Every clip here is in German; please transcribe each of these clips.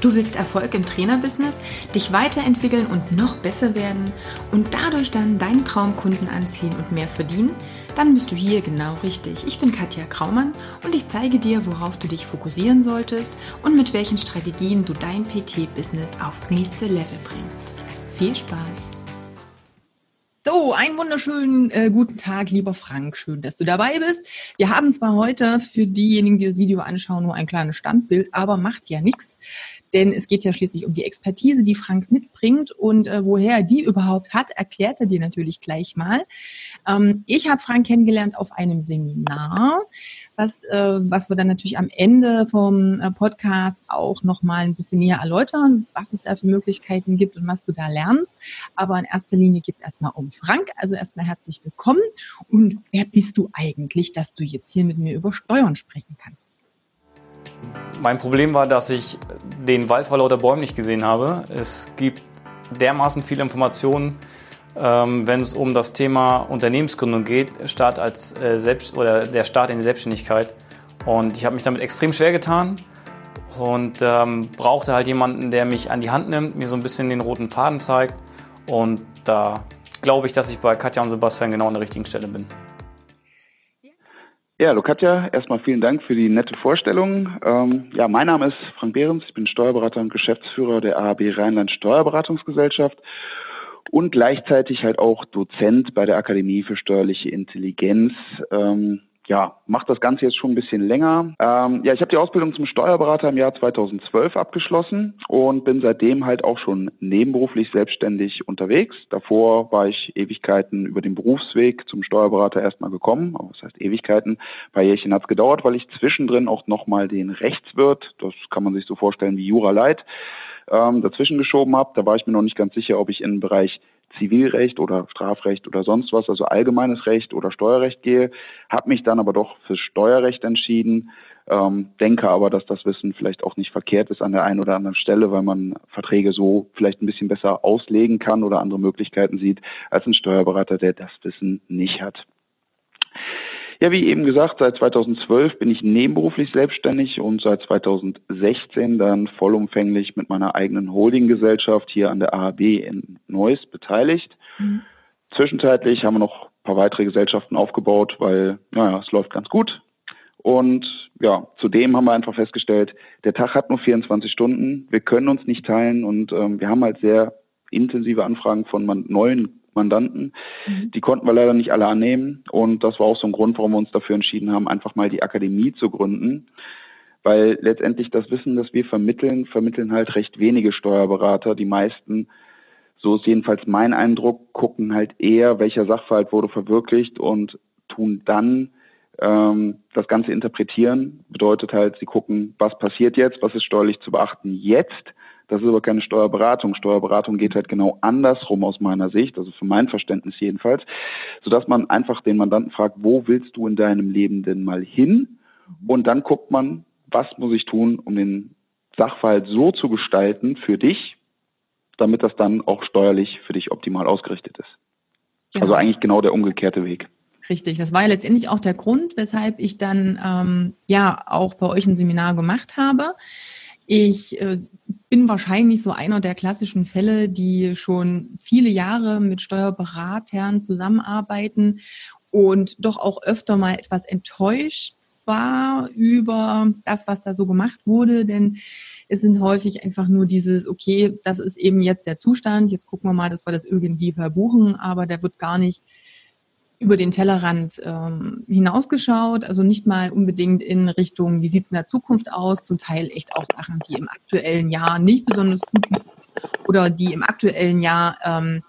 Du willst Erfolg im Trainerbusiness, dich weiterentwickeln und noch besser werden und dadurch dann deine Traumkunden anziehen und mehr verdienen? Dann bist du hier genau richtig. Ich bin Katja Kraumann und ich zeige dir, worauf du dich fokussieren solltest und mit welchen Strategien du dein PT-Business aufs nächste Level bringst. Viel Spaß! So, einen wunderschönen äh, guten Tag, lieber Frank. Schön, dass du dabei bist. Wir haben zwar heute für diejenigen, die das Video anschauen, nur ein kleines Standbild, aber macht ja nichts denn es geht ja schließlich um die Expertise, die Frank mitbringt und äh, woher er die überhaupt hat, erklärt er dir natürlich gleich mal. Ähm, ich habe Frank kennengelernt auf einem Seminar, was, äh, was wir dann natürlich am Ende vom äh, Podcast auch nochmal ein bisschen näher erläutern, was es da für Möglichkeiten gibt und was du da lernst. Aber in erster Linie geht es erstmal um Frank. Also erstmal herzlich willkommen. Und wer bist du eigentlich, dass du jetzt hier mit mir über Steuern sprechen kannst? Mein Problem war, dass ich den Wald vor lauter Bäumen nicht gesehen habe. Es gibt dermaßen viele Informationen, ähm, wenn es um das Thema Unternehmensgründung geht, Start als äh, Selbst oder der Start in die Selbstständigkeit. Und ich habe mich damit extrem schwer getan und ähm, brauchte halt jemanden, der mich an die Hand nimmt, mir so ein bisschen den roten Faden zeigt. Und da glaube ich, dass ich bei Katja und Sebastian genau an der richtigen Stelle bin. Ja, hallo Katja, erstmal vielen Dank für die nette Vorstellung. Ähm, ja, mein Name ist Frank Behrens, ich bin Steuerberater und Geschäftsführer der AHB Rheinland Steuerberatungsgesellschaft und gleichzeitig halt auch Dozent bei der Akademie für steuerliche Intelligenz. Ähm, ja, macht das Ganze jetzt schon ein bisschen länger. Ähm, ja, ich habe die Ausbildung zum Steuerberater im Jahr 2012 abgeschlossen und bin seitdem halt auch schon nebenberuflich selbstständig unterwegs. Davor war ich Ewigkeiten über den Berufsweg zum Steuerberater erstmal gekommen. Aber was heißt Ewigkeiten? Ein paar Jährchen hat's gedauert, weil ich zwischendrin auch nochmal den Rechtswirt, das kann man sich so vorstellen wie Jura Light, ähm, dazwischen geschoben habe. Da war ich mir noch nicht ganz sicher, ob ich in den Bereich Zivilrecht oder Strafrecht oder sonst was, also allgemeines Recht oder Steuerrecht gehe, habe mich dann aber doch fürs Steuerrecht entschieden, ähm, denke aber, dass das Wissen vielleicht auch nicht verkehrt ist an der einen oder anderen Stelle, weil man Verträge so vielleicht ein bisschen besser auslegen kann oder andere Möglichkeiten sieht als ein Steuerberater, der das Wissen nicht hat. Ja, wie eben gesagt, seit 2012 bin ich nebenberuflich selbstständig und seit 2016 dann vollumfänglich mit meiner eigenen Holdinggesellschaft hier an der AHB in Neuss beteiligt. Mhm. Zwischenzeitlich haben wir noch ein paar weitere Gesellschaften aufgebaut, weil, naja, es läuft ganz gut. Und ja, zudem haben wir einfach festgestellt, der Tag hat nur 24 Stunden, wir können uns nicht teilen und ähm, wir haben halt sehr intensive Anfragen von neuen Mandanten. Mhm. Die konnten wir leider nicht alle annehmen. Und das war auch so ein Grund, warum wir uns dafür entschieden haben, einfach mal die Akademie zu gründen. Weil letztendlich das Wissen, das wir vermitteln, vermitteln halt recht wenige Steuerberater. Die meisten, so ist jedenfalls mein Eindruck, gucken halt eher, welcher Sachverhalt wurde verwirklicht und tun dann ähm, das Ganze interpretieren. Bedeutet halt, sie gucken, was passiert jetzt, was ist steuerlich zu beachten jetzt das ist aber keine Steuerberatung. Steuerberatung geht halt genau andersrum aus meiner Sicht, also für mein Verständnis jedenfalls, sodass man einfach den Mandanten fragt, wo willst du in deinem Leben denn mal hin? Und dann guckt man, was muss ich tun, um den Sachverhalt so zu gestalten für dich, damit das dann auch steuerlich für dich optimal ausgerichtet ist. Genau. Also eigentlich genau der umgekehrte Weg. Richtig, das war ja letztendlich auch der Grund, weshalb ich dann ähm, ja auch bei euch ein Seminar gemacht habe. Ich äh, bin wahrscheinlich so einer der klassischen Fälle, die schon viele Jahre mit Steuerberatern zusammenarbeiten und doch auch öfter mal etwas enttäuscht war über das, was da so gemacht wurde, denn es sind häufig einfach nur dieses, okay, das ist eben jetzt der Zustand, jetzt gucken wir mal, dass wir das irgendwie verbuchen, aber der wird gar nicht über den Tellerrand ähm, hinausgeschaut, also nicht mal unbedingt in Richtung, wie sieht es in der Zukunft aus, zum Teil echt auch Sachen, die im aktuellen Jahr nicht besonders gut oder die im aktuellen Jahr ähm,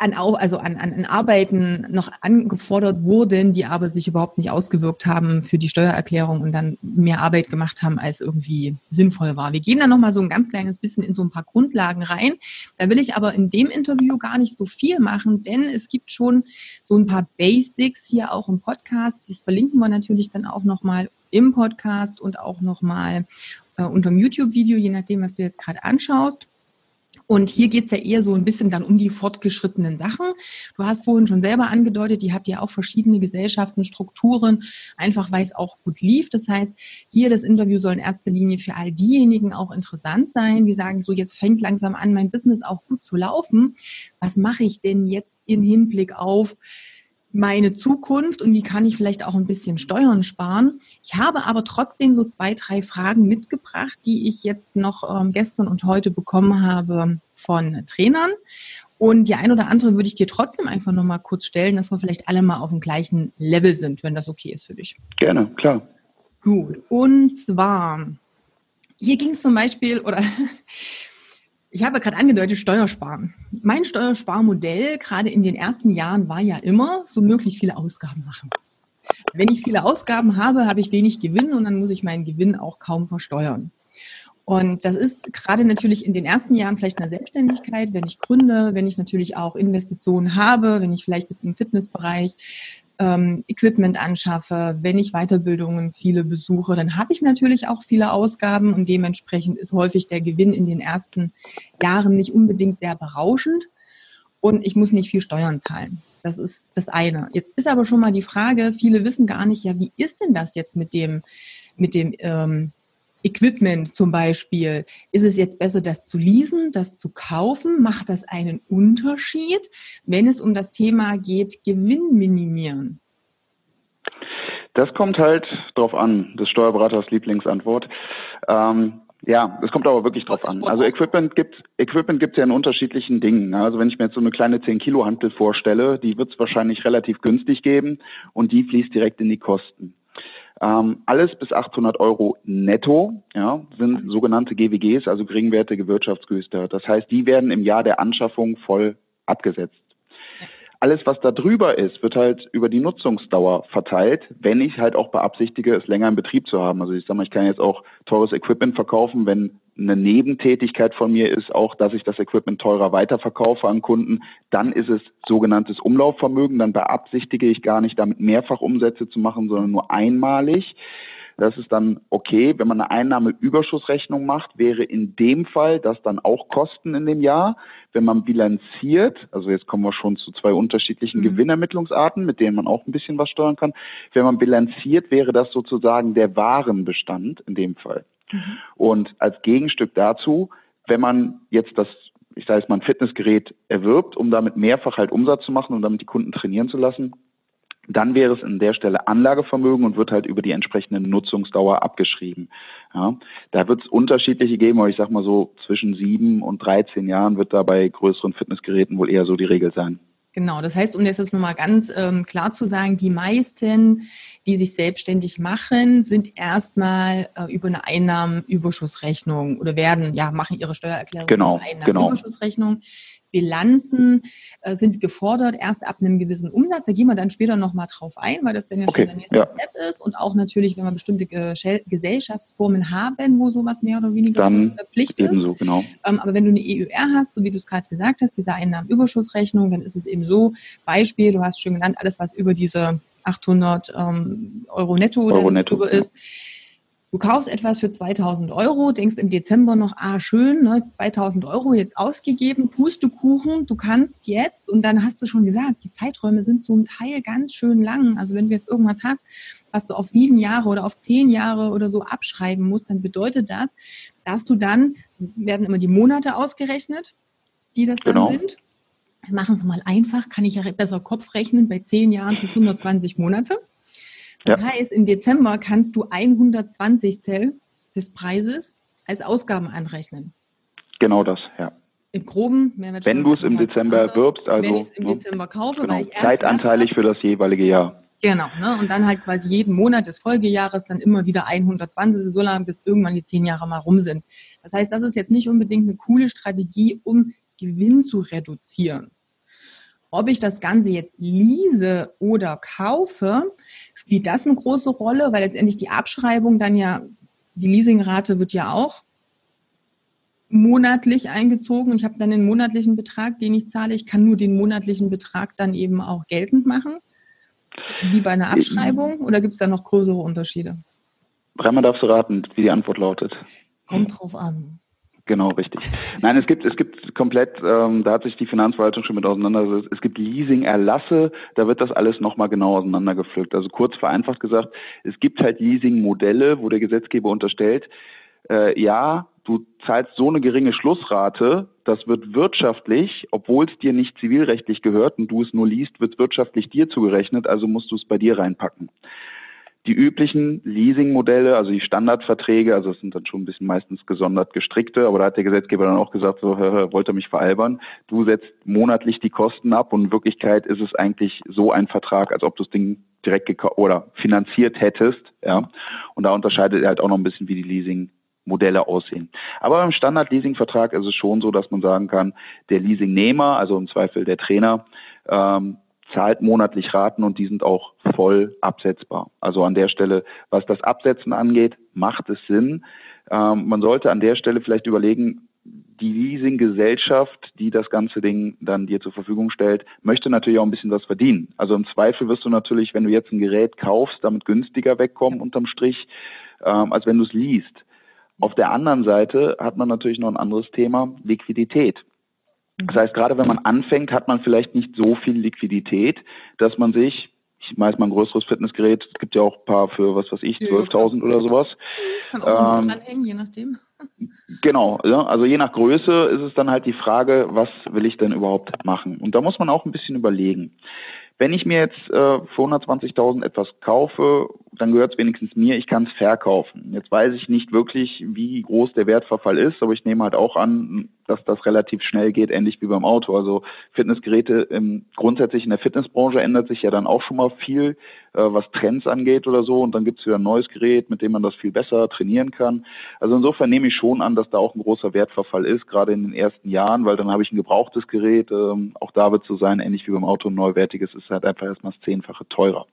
an, also an, an, an Arbeiten noch angefordert wurden, die aber sich überhaupt nicht ausgewirkt haben für die Steuererklärung und dann mehr Arbeit gemacht haben, als irgendwie sinnvoll war. Wir gehen da nochmal so ein ganz kleines bisschen in so ein paar Grundlagen rein. Da will ich aber in dem Interview gar nicht so viel machen, denn es gibt schon so ein paar Basics hier auch im Podcast. Das verlinken wir natürlich dann auch nochmal im Podcast und auch nochmal äh, unter dem YouTube-Video, je nachdem, was du jetzt gerade anschaust. Und hier geht's ja eher so ein bisschen dann um die fortgeschrittenen Sachen. Du hast vorhin schon selber angedeutet, ihr habt ja auch verschiedene Gesellschaften, Strukturen, einfach weil es auch gut lief. Das heißt, hier das Interview soll in erster Linie für all diejenigen auch interessant sein, die sagen, so jetzt fängt langsam an, mein Business auch gut zu laufen. Was mache ich denn jetzt in Hinblick auf meine Zukunft und wie kann ich vielleicht auch ein bisschen Steuern sparen. Ich habe aber trotzdem so zwei, drei Fragen mitgebracht, die ich jetzt noch ähm, gestern und heute bekommen habe von Trainern. Und die ein oder andere würde ich dir trotzdem einfach noch mal kurz stellen, dass wir vielleicht alle mal auf dem gleichen Level sind, wenn das okay ist für dich. Gerne, klar. Gut. Und zwar, hier ging es zum Beispiel, oder Ich habe gerade angedeutet, Steuersparen. Mein Steuersparmodell, gerade in den ersten Jahren, war ja immer, so möglich viele Ausgaben machen. Wenn ich viele Ausgaben habe, habe ich wenig Gewinn und dann muss ich meinen Gewinn auch kaum versteuern. Und das ist gerade natürlich in den ersten Jahren vielleicht eine Selbstständigkeit, wenn ich gründe, wenn ich natürlich auch Investitionen habe, wenn ich vielleicht jetzt im Fitnessbereich ähm, Equipment anschaffe, wenn ich Weiterbildungen viele besuche, dann habe ich natürlich auch viele Ausgaben und dementsprechend ist häufig der Gewinn in den ersten Jahren nicht unbedingt sehr berauschend und ich muss nicht viel Steuern zahlen. Das ist das eine. Jetzt ist aber schon mal die Frage, viele wissen gar nicht, ja, wie ist denn das jetzt mit dem, mit dem ähm, Equipment zum Beispiel. Ist es jetzt besser, das zu leasen, das zu kaufen? Macht das einen Unterschied, wenn es um das Thema geht, Gewinn minimieren? Das kommt halt drauf an, des Steuerberaters Lieblingsantwort. Ähm, ja, es kommt aber wirklich drauf an. Also Equipment gibt Equipment gibt es ja in unterschiedlichen Dingen. Also wenn ich mir jetzt so eine kleine 10 Kilo Hantel vorstelle, die wird es wahrscheinlich relativ günstig geben und die fließt direkt in die Kosten. Ähm, alles bis 800 Euro netto ja, sind sogenannte GWGs, also geringwertige Wirtschaftsgüter. Das heißt, die werden im Jahr der Anschaffung voll abgesetzt. Alles, was da drüber ist, wird halt über die Nutzungsdauer verteilt, wenn ich halt auch beabsichtige, es länger in Betrieb zu haben. Also ich sage mal, ich kann jetzt auch teures Equipment verkaufen, wenn eine Nebentätigkeit von mir ist auch, dass ich das Equipment teurer weiterverkaufe an Kunden, dann ist es sogenanntes Umlaufvermögen. Dann beabsichtige ich gar nicht, damit mehrfach Umsätze zu machen, sondern nur einmalig. Das ist dann okay. Wenn man eine Einnahmeüberschussrechnung macht, wäre in dem Fall das dann auch Kosten in dem Jahr. Wenn man bilanziert, also jetzt kommen wir schon zu zwei unterschiedlichen mhm. Gewinnermittlungsarten, mit denen man auch ein bisschen was steuern kann. Wenn man bilanziert, wäre das sozusagen der Warenbestand in dem Fall. Mhm. Und als Gegenstück dazu, wenn man jetzt das ich sage jetzt mal ein Fitnessgerät erwirbt, um damit mehrfach halt Umsatz zu machen und damit die Kunden trainieren zu lassen, dann wäre es an der Stelle Anlagevermögen und wird halt über die entsprechende Nutzungsdauer abgeschrieben. Ja, da wird es unterschiedliche geben, aber ich sag mal so zwischen sieben und 13 Jahren wird da bei größeren Fitnessgeräten wohl eher so die Regel sein. Genau, das heißt, um das jetzt nochmal ganz ähm, klar zu sagen, die meisten, die sich selbstständig machen, sind erstmal äh, über eine Einnahmenüberschussrechnung oder werden, ja, machen ihre Steuererklärung genau, über eine genau. Einnahmenüberschussrechnung. Genau. Bilanzen äh, sind gefordert erst ab einem gewissen Umsatz. Da gehen wir dann später nochmal drauf ein, weil das dann ja okay, schon der nächste ja. Step ist. Und auch natürlich, wenn wir bestimmte Gesellschaftsformen haben, wo sowas mehr oder weniger dann Pflicht ist. So, genau. Ähm, aber wenn du eine EUR hast, so wie du es gerade gesagt hast, diese Einnahmenüberschussrechnung, dann ist es eben so, Beispiel, du hast schon genannt, alles, was über diese 800 ähm, Euro netto, Euro netto drüber ja. ist, Du kaufst etwas für 2000 Euro, denkst im Dezember noch, ah schön, ne, 2000 Euro jetzt ausgegeben, Pustekuchen, du kannst jetzt, und dann hast du schon gesagt, die Zeiträume sind zum Teil ganz schön lang. Also wenn du jetzt irgendwas hast, was du auf sieben Jahre oder auf zehn Jahre oder so abschreiben musst, dann bedeutet das, dass du dann, werden immer die Monate ausgerechnet, die das dann genau. sind. Machen Sie mal einfach, kann ich ja besser Kopf rechnen, bei zehn Jahren sind es 120 Monate. Das ja. heißt, im Dezember kannst du 120. des Preises als Ausgaben anrechnen. Genau das, ja. Im groben Mehrwertsteuer. Wenn du es im Dezember erwirbst, also wenn ich es im Dezember kaufe, genau, weil ich erst zeitanteilig für das jeweilige Jahr. Genau, ne? und dann halt quasi jeden Monat des Folgejahres dann immer wieder 120, so lange, bis irgendwann die zehn Jahre mal rum sind. Das heißt, das ist jetzt nicht unbedingt eine coole Strategie, um Gewinn zu reduzieren. Ob ich das Ganze jetzt lease oder kaufe, spielt das eine große Rolle, weil letztendlich die Abschreibung dann ja, die Leasingrate wird ja auch monatlich eingezogen und ich habe dann den monatlichen Betrag, den ich zahle. Ich kann nur den monatlichen Betrag dann eben auch geltend machen, wie bei einer Abschreibung, oder gibt es da noch größere Unterschiede? Dreimal darfst du raten, wie die Antwort lautet. Kommt drauf an. Genau, richtig. Nein, es gibt, es gibt komplett, ähm, da hat sich die Finanzverwaltung schon mit auseinandergesetzt. Es gibt Leasing-Erlasse, da wird das alles nochmal genau auseinandergepflückt. Also kurz vereinfacht gesagt, es gibt halt Leasing-Modelle, wo der Gesetzgeber unterstellt, äh, ja, du zahlst so eine geringe Schlussrate, das wird wirtschaftlich, obwohl es dir nicht zivilrechtlich gehört und du es nur liest, wird wirtschaftlich dir zugerechnet, also musst du es bei dir reinpacken die üblichen Leasing-Modelle, also die Standardverträge, also es sind dann schon ein bisschen meistens gesondert gestrickte, aber da hat der Gesetzgeber dann auch gesagt, so hör, hör, wollte mich veralbern. Du setzt monatlich die Kosten ab und in Wirklichkeit ist es eigentlich so ein Vertrag, als ob du das Ding direkt oder finanziert hättest, ja. Und da unterscheidet er halt auch noch ein bisschen, wie die Leasing Modelle aussehen. Aber beim Standard-Leasing-Vertrag ist es schon so, dass man sagen kann, der Leasingnehmer, also im Zweifel der Trainer, ähm, zahlt monatlich Raten und die sind auch voll absetzbar. Also an der Stelle, was das Absetzen angeht, macht es Sinn. Ähm, man sollte an der Stelle vielleicht überlegen, die Leasinggesellschaft, die das ganze Ding dann dir zur Verfügung stellt, möchte natürlich auch ein bisschen was verdienen. Also im Zweifel wirst du natürlich, wenn du jetzt ein Gerät kaufst, damit günstiger wegkommen unterm Strich, ähm, als wenn du es liest. Auf der anderen Seite hat man natürlich noch ein anderes Thema, Liquidität. Das heißt, gerade wenn man anfängt, hat man vielleicht nicht so viel Liquidität, dass man sich, ich weiß mal ein größeres Fitnessgerät, es gibt ja auch ein paar für, was weiß ich, 12.000 oder sowas. Kann auch ähm, dranhängen, je nachdem. Genau, ja, also je nach Größe ist es dann halt die Frage, was will ich denn überhaupt machen? Und da muss man auch ein bisschen überlegen. Wenn ich mir jetzt äh, für 120.000 etwas kaufe, dann gehört es wenigstens mir, ich kann es verkaufen. Jetzt weiß ich nicht wirklich, wie groß der Wertverfall ist, aber ich nehme halt auch an, dass das relativ schnell geht, ähnlich wie beim Auto. Also Fitnessgeräte im, grundsätzlich in der Fitnessbranche ändert sich ja dann auch schon mal viel, äh, was Trends angeht oder so. Und dann gibt es wieder ein neues Gerät, mit dem man das viel besser trainieren kann. Also insofern nehme ich schon an, dass da auch ein großer Wertverfall ist, gerade in den ersten Jahren, weil dann habe ich ein gebrauchtes Gerät. Ähm, auch da wird es so sein, ähnlich wie beim Auto, ein neuwertiges ist halt einfach erstmal das Zehnfache teurer.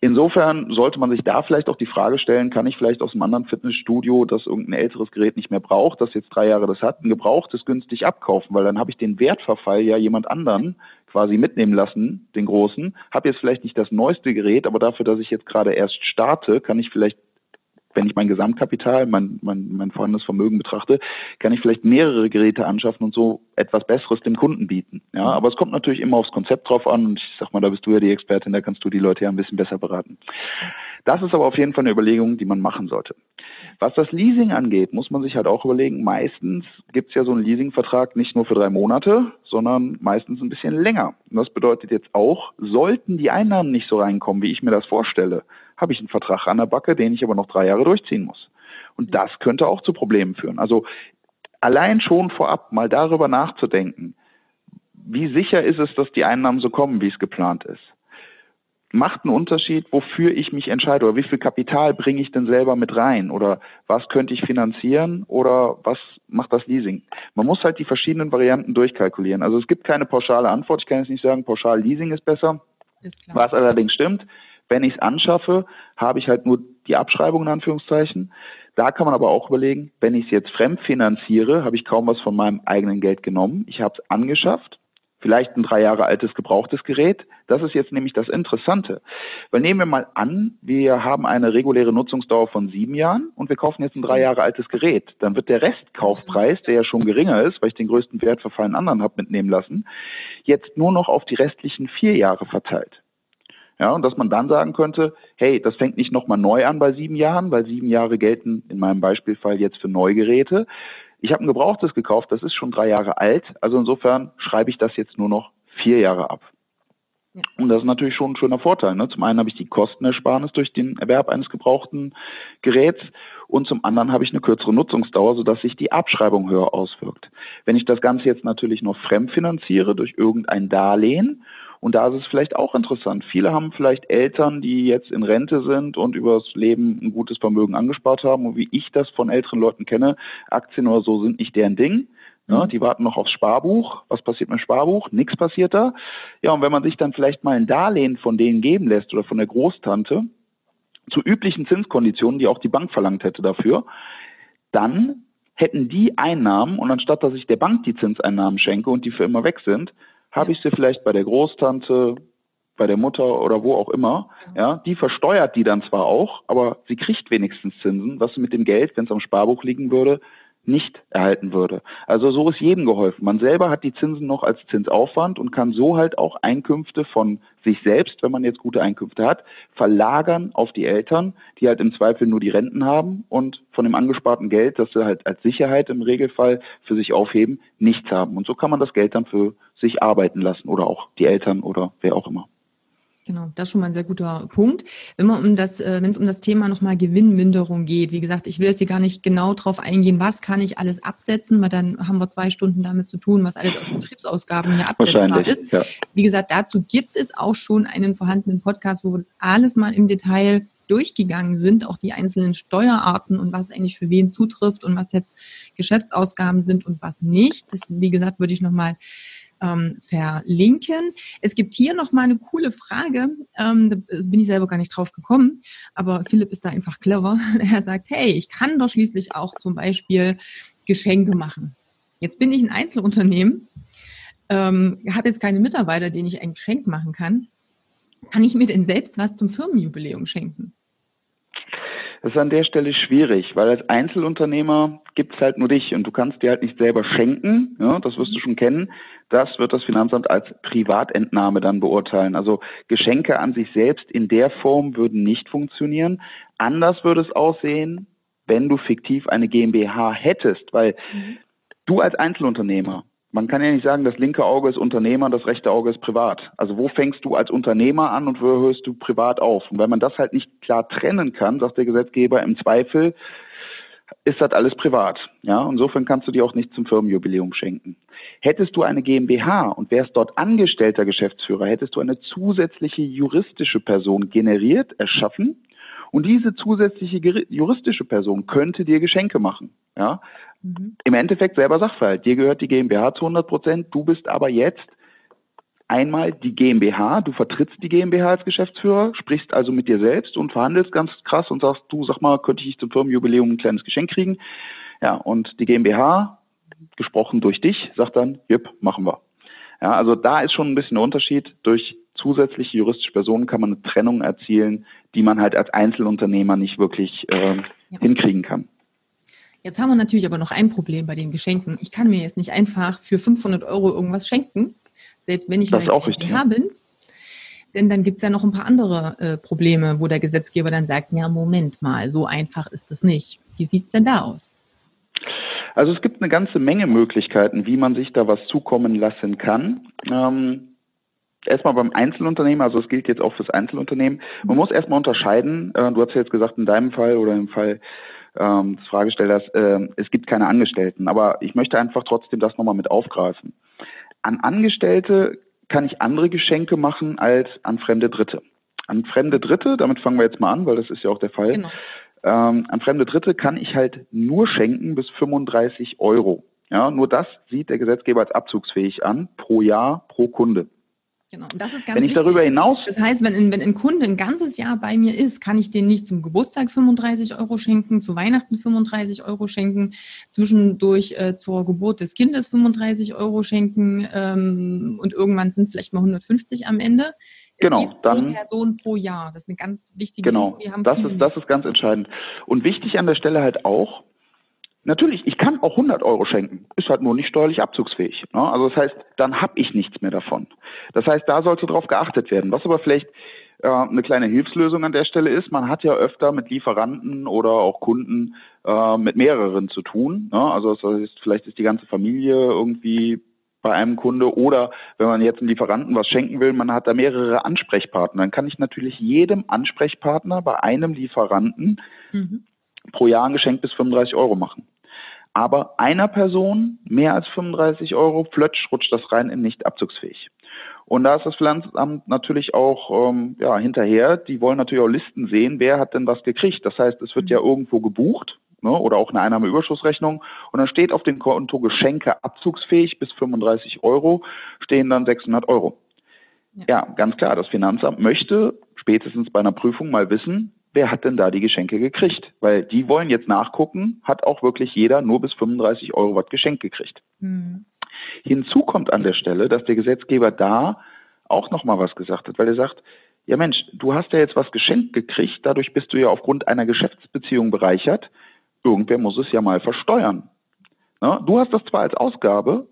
Insofern sollte man sich da vielleicht auch die Frage stellen, kann ich vielleicht aus einem anderen Fitnessstudio, das irgendein älteres Gerät nicht mehr braucht, das jetzt drei Jahre das hat, ein gebrauchtes günstig abkaufen, weil dann habe ich den Wertverfall ja jemand anderen quasi mitnehmen lassen, den großen, habe jetzt vielleicht nicht das neueste Gerät, aber dafür, dass ich jetzt gerade erst starte, kann ich vielleicht wenn ich mein Gesamtkapital, mein, mein, mein vorhandenes Vermögen betrachte, kann ich vielleicht mehrere Geräte anschaffen und so etwas Besseres dem Kunden bieten. Ja, mhm. aber es kommt natürlich immer aufs Konzept drauf an und ich sag mal, da bist du ja die Expertin, da kannst du die Leute ja ein bisschen besser beraten. Das ist aber auf jeden Fall eine Überlegung, die man machen sollte. Was das Leasing angeht, muss man sich halt auch überlegen, meistens gibt es ja so einen Leasingvertrag nicht nur für drei Monate, sondern meistens ein bisschen länger. Und das bedeutet jetzt auch, sollten die Einnahmen nicht so reinkommen, wie ich mir das vorstelle, habe ich einen Vertrag an der Backe, den ich aber noch drei Jahre durchziehen muss. Und das könnte auch zu Problemen führen. Also allein schon vorab mal darüber nachzudenken, wie sicher ist es, dass die Einnahmen so kommen, wie es geplant ist macht einen Unterschied, wofür ich mich entscheide oder wie viel Kapital bringe ich denn selber mit rein oder was könnte ich finanzieren oder was macht das Leasing. Man muss halt die verschiedenen Varianten durchkalkulieren. Also es gibt keine pauschale Antwort. Ich kann jetzt nicht sagen, pauschal Leasing ist besser. Ist was allerdings stimmt, wenn ich es anschaffe, habe ich halt nur die Abschreibung in Anführungszeichen. Da kann man aber auch überlegen, wenn ich es jetzt fremdfinanziere, habe ich kaum was von meinem eigenen Geld genommen. Ich habe es angeschafft vielleicht ein drei Jahre altes gebrauchtes Gerät. Das ist jetzt nämlich das Interessante. Weil nehmen wir mal an, wir haben eine reguläre Nutzungsdauer von sieben Jahren und wir kaufen jetzt ein drei Jahre altes Gerät. Dann wird der Restkaufpreis, der ja schon geringer ist, weil ich den größten Wertverfall einen anderen habe mitnehmen lassen, jetzt nur noch auf die restlichen vier Jahre verteilt. Ja, und dass man dann sagen könnte, hey, das fängt nicht nochmal neu an bei sieben Jahren, weil sieben Jahre gelten in meinem Beispielfall jetzt für Neugeräte, ich habe ein gebrauchtes gekauft, das ist schon drei Jahre alt. Also insofern schreibe ich das jetzt nur noch vier Jahre ab. Ja. Und das ist natürlich schon ein schöner Vorteil. Ne? Zum einen habe ich die Kostenersparnis durch den Erwerb eines gebrauchten Geräts und zum anderen habe ich eine kürzere Nutzungsdauer, sodass sich die Abschreibung höher auswirkt. Wenn ich das Ganze jetzt natürlich noch fremdfinanziere durch irgendein Darlehen und da ist es vielleicht auch interessant. Viele haben vielleicht Eltern, die jetzt in Rente sind und übers Leben ein gutes Vermögen angespart haben. Und wie ich das von älteren Leuten kenne, Aktien oder so sind nicht deren Ding. Ja, mhm. die warten noch aufs Sparbuch. Was passiert mit dem Sparbuch? Nichts passiert da. Ja, und wenn man sich dann vielleicht mal ein Darlehen von denen geben lässt oder von der Großtante zu üblichen Zinskonditionen, die auch die Bank verlangt hätte dafür, dann hätten die Einnahmen und anstatt dass ich der Bank die Zinseinnahmen schenke und die für immer weg sind, habe ich sie vielleicht bei der Großtante, bei der Mutter oder wo auch immer, ja, die versteuert die dann zwar auch, aber sie kriegt wenigstens Zinsen, was sie mit dem Geld, wenn es am Sparbuch liegen würde, nicht erhalten würde. Also so ist jedem geholfen. Man selber hat die Zinsen noch als Zinsaufwand und kann so halt auch Einkünfte von sich selbst, wenn man jetzt gute Einkünfte hat, verlagern auf die Eltern, die halt im Zweifel nur die Renten haben und von dem angesparten Geld, das sie halt als Sicherheit im Regelfall für sich aufheben, nichts haben. Und so kann man das Geld dann für sich arbeiten lassen oder auch die Eltern oder wer auch immer. Genau, das ist schon mal ein sehr guter Punkt. Wenn man um das, äh, wenn es um das Thema nochmal Gewinnminderung geht, wie gesagt, ich will jetzt hier gar nicht genau drauf eingehen, was kann ich alles absetzen, weil dann haben wir zwei Stunden damit zu tun, was alles aus Betriebsausgaben hier absetzbar ist. Ja. Wie gesagt, dazu gibt es auch schon einen vorhandenen Podcast, wo wir das alles mal im Detail durchgegangen sind, auch die einzelnen Steuerarten und was eigentlich für wen zutrifft und was jetzt Geschäftsausgaben sind und was nicht. Das, wie gesagt, würde ich nochmal ähm, verlinken. Es gibt hier noch mal eine coole Frage, ähm, da bin ich selber gar nicht drauf gekommen, aber Philipp ist da einfach clever. Er sagt, hey, ich kann doch schließlich auch zum Beispiel Geschenke machen. Jetzt bin ich ein Einzelunternehmen, ähm, habe jetzt keine Mitarbeiter, denen ich ein Geschenk machen kann. Kann ich mir denn selbst was zum Firmenjubiläum schenken? Das ist an der Stelle schwierig, weil als Einzelunternehmer gibt es halt nur dich und du kannst dir halt nicht selber schenken, ja, das wirst du schon kennen. Das wird das Finanzamt als Privatentnahme dann beurteilen. Also Geschenke an sich selbst in der Form würden nicht funktionieren. Anders würde es aussehen, wenn du fiktiv eine GmbH hättest, weil mhm. du als Einzelunternehmer man kann ja nicht sagen, das linke Auge ist Unternehmer, das rechte Auge ist privat. Also wo fängst du als Unternehmer an und wo hörst du privat auf? Und wenn man das halt nicht klar trennen kann, sagt der Gesetzgeber im Zweifel, ist das alles privat. Ja, insofern kannst du dir auch nicht zum Firmenjubiläum schenken. Hättest du eine GmbH und wärst dort angestellter Geschäftsführer, hättest du eine zusätzliche juristische Person generiert, erschaffen, und diese zusätzliche juristische Person könnte dir Geschenke machen. Ja? Mhm. Im Endeffekt selber Sachverhalt. Dir gehört die GmbH zu 100 Prozent. Du bist aber jetzt einmal die GmbH. Du vertrittst die GmbH als Geschäftsführer, sprichst also mit dir selbst und verhandelst ganz krass und sagst, du sag mal, könnte ich zum Firmenjubiläum ein kleines Geschenk kriegen? Ja, und die GmbH, gesprochen durch dich, sagt dann, jupp, machen wir. Ja, also da ist schon ein bisschen der Unterschied. Durch zusätzliche juristische Personen kann man eine Trennung erzielen, die man halt als Einzelunternehmer nicht wirklich äh, ja. hinkriegen kann. Jetzt haben wir natürlich aber noch ein Problem bei den Geschenken. Ich kann mir jetzt nicht einfach für 500 Euro irgendwas schenken, selbst wenn ich das der GmbH bin. Denn dann gibt es ja noch ein paar andere äh, Probleme, wo der Gesetzgeber dann sagt, ja, Moment mal, so einfach ist es nicht. Wie sieht es denn da aus? Also es gibt eine ganze Menge Möglichkeiten, wie man sich da was zukommen lassen kann. Ähm, erstmal beim Einzelunternehmen, also es gilt jetzt auch fürs Einzelunternehmen, man muss erstmal unterscheiden, äh, du hast ja jetzt gesagt, in deinem Fall oder im Fall ähm, des Fragestellers, äh, es gibt keine Angestellten, aber ich möchte einfach trotzdem das nochmal mit aufgreifen. An Angestellte kann ich andere Geschenke machen als an fremde Dritte. An fremde Dritte, damit fangen wir jetzt mal an, weil das ist ja auch der Fall. Genau. Ähm, an fremde Dritte kann ich halt nur schenken bis 35 Euro. Ja, nur das sieht der Gesetzgeber als abzugsfähig an pro Jahr pro Kunde. Genau. Und das ist ganz wenn ich wichtig. darüber hinaus. Das heißt, wenn, wenn ein Kunde ein ganzes Jahr bei mir ist, kann ich den nicht zum Geburtstag 35 Euro schenken, zu Weihnachten 35 Euro schenken, zwischendurch äh, zur Geburt des Kindes 35 Euro schenken ähm, und irgendwann sind es vielleicht mal 150 am Ende. Es genau, dann pro Person pro Jahr. Das ist eine ganz wichtige Genau, Info, das ist das ist ganz entscheidend. Und wichtig an der Stelle halt auch, Natürlich, ich kann auch 100 Euro schenken, ist halt nur nicht steuerlich abzugsfähig. Ne? Also das heißt, dann habe ich nichts mehr davon. Das heißt, da sollte darauf geachtet werden. Was aber vielleicht äh, eine kleine Hilfslösung an der Stelle ist, man hat ja öfter mit Lieferanten oder auch Kunden äh, mit mehreren zu tun. Ne? Also das heißt, vielleicht ist die ganze Familie irgendwie bei einem Kunde oder wenn man jetzt einem Lieferanten was schenken will, man hat da mehrere Ansprechpartner, dann kann ich natürlich jedem Ansprechpartner bei einem Lieferanten mhm. pro Jahr ein Geschenk bis 35 Euro machen aber einer Person mehr als 35 Euro, flötsch, rutscht das rein in nicht abzugsfähig. Und da ist das Finanzamt natürlich auch ähm, ja, hinterher. Die wollen natürlich auch Listen sehen, wer hat denn was gekriegt. Das heißt, es wird ja mhm. irgendwo gebucht ne, oder auch eine Einnahmeüberschussrechnung. Und dann steht auf dem Konto Geschenke abzugsfähig bis 35 Euro, stehen dann 600 Euro. Ja. ja, ganz klar, das Finanzamt möchte spätestens bei einer Prüfung mal wissen, wer hat denn da die Geschenke gekriegt? Weil die wollen jetzt nachgucken, hat auch wirklich jeder nur bis 35 Euro was geschenkt gekriegt. Mhm. Hinzu kommt an der Stelle, dass der Gesetzgeber da auch nochmal was gesagt hat, weil er sagt, ja Mensch, du hast ja jetzt was geschenkt gekriegt, dadurch bist du ja aufgrund einer Geschäftsbeziehung bereichert. Irgendwer muss es ja mal versteuern. Ne? Du hast das zwar als Ausgabe,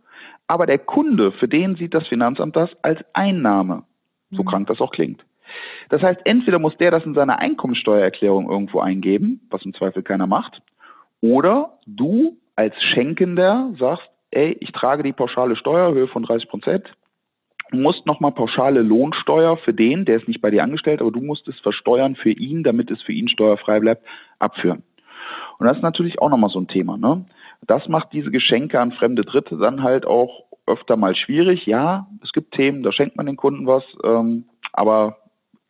aber der Kunde, für den sieht das Finanzamt das als Einnahme. So mhm. krank das auch klingt. Das heißt, entweder muss der das in seiner Einkommensteuererklärung irgendwo eingeben, was im Zweifel keiner macht, oder du als Schenkender sagst, ey, ich trage die pauschale Steuerhöhe von 30 Prozent, musst nochmal pauschale Lohnsteuer für den, der ist nicht bei dir angestellt, aber du musst es versteuern für ihn, damit es für ihn steuerfrei bleibt, abführen. Und das ist natürlich auch nochmal so ein Thema. Ne? Das macht diese Geschenke an fremde Dritte dann halt auch öfter mal schwierig. Ja, es gibt Themen, da schenkt man den Kunden was, ähm, aber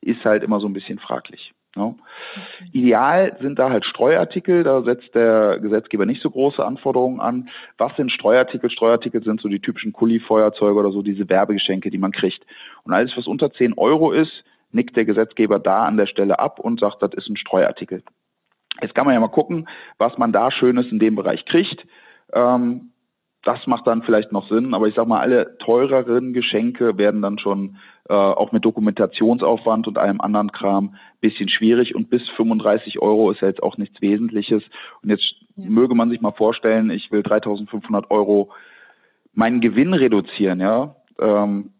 ist halt immer so ein bisschen fraglich. Ne? Okay. Ideal sind da halt Streuartikel, da setzt der Gesetzgeber nicht so große Anforderungen an. Was sind Streuartikel? Streuartikel sind so die typischen Kulli-Feuerzeuge oder so diese Werbegeschenke, die man kriegt. Und alles, was unter 10 Euro ist, nickt der Gesetzgeber da an der Stelle ab und sagt, das ist ein Streuartikel. Jetzt kann man ja mal gucken, was man da Schönes in dem Bereich kriegt. Ähm, das macht dann vielleicht noch Sinn, aber ich sag mal, alle teureren Geschenke werden dann schon äh, auch mit Dokumentationsaufwand und allem anderen Kram bisschen schwierig und bis 35 Euro ist ja jetzt auch nichts Wesentliches. Und jetzt ja. möge man sich mal vorstellen, ich will 3500 Euro meinen Gewinn reduzieren, ja. Ähm,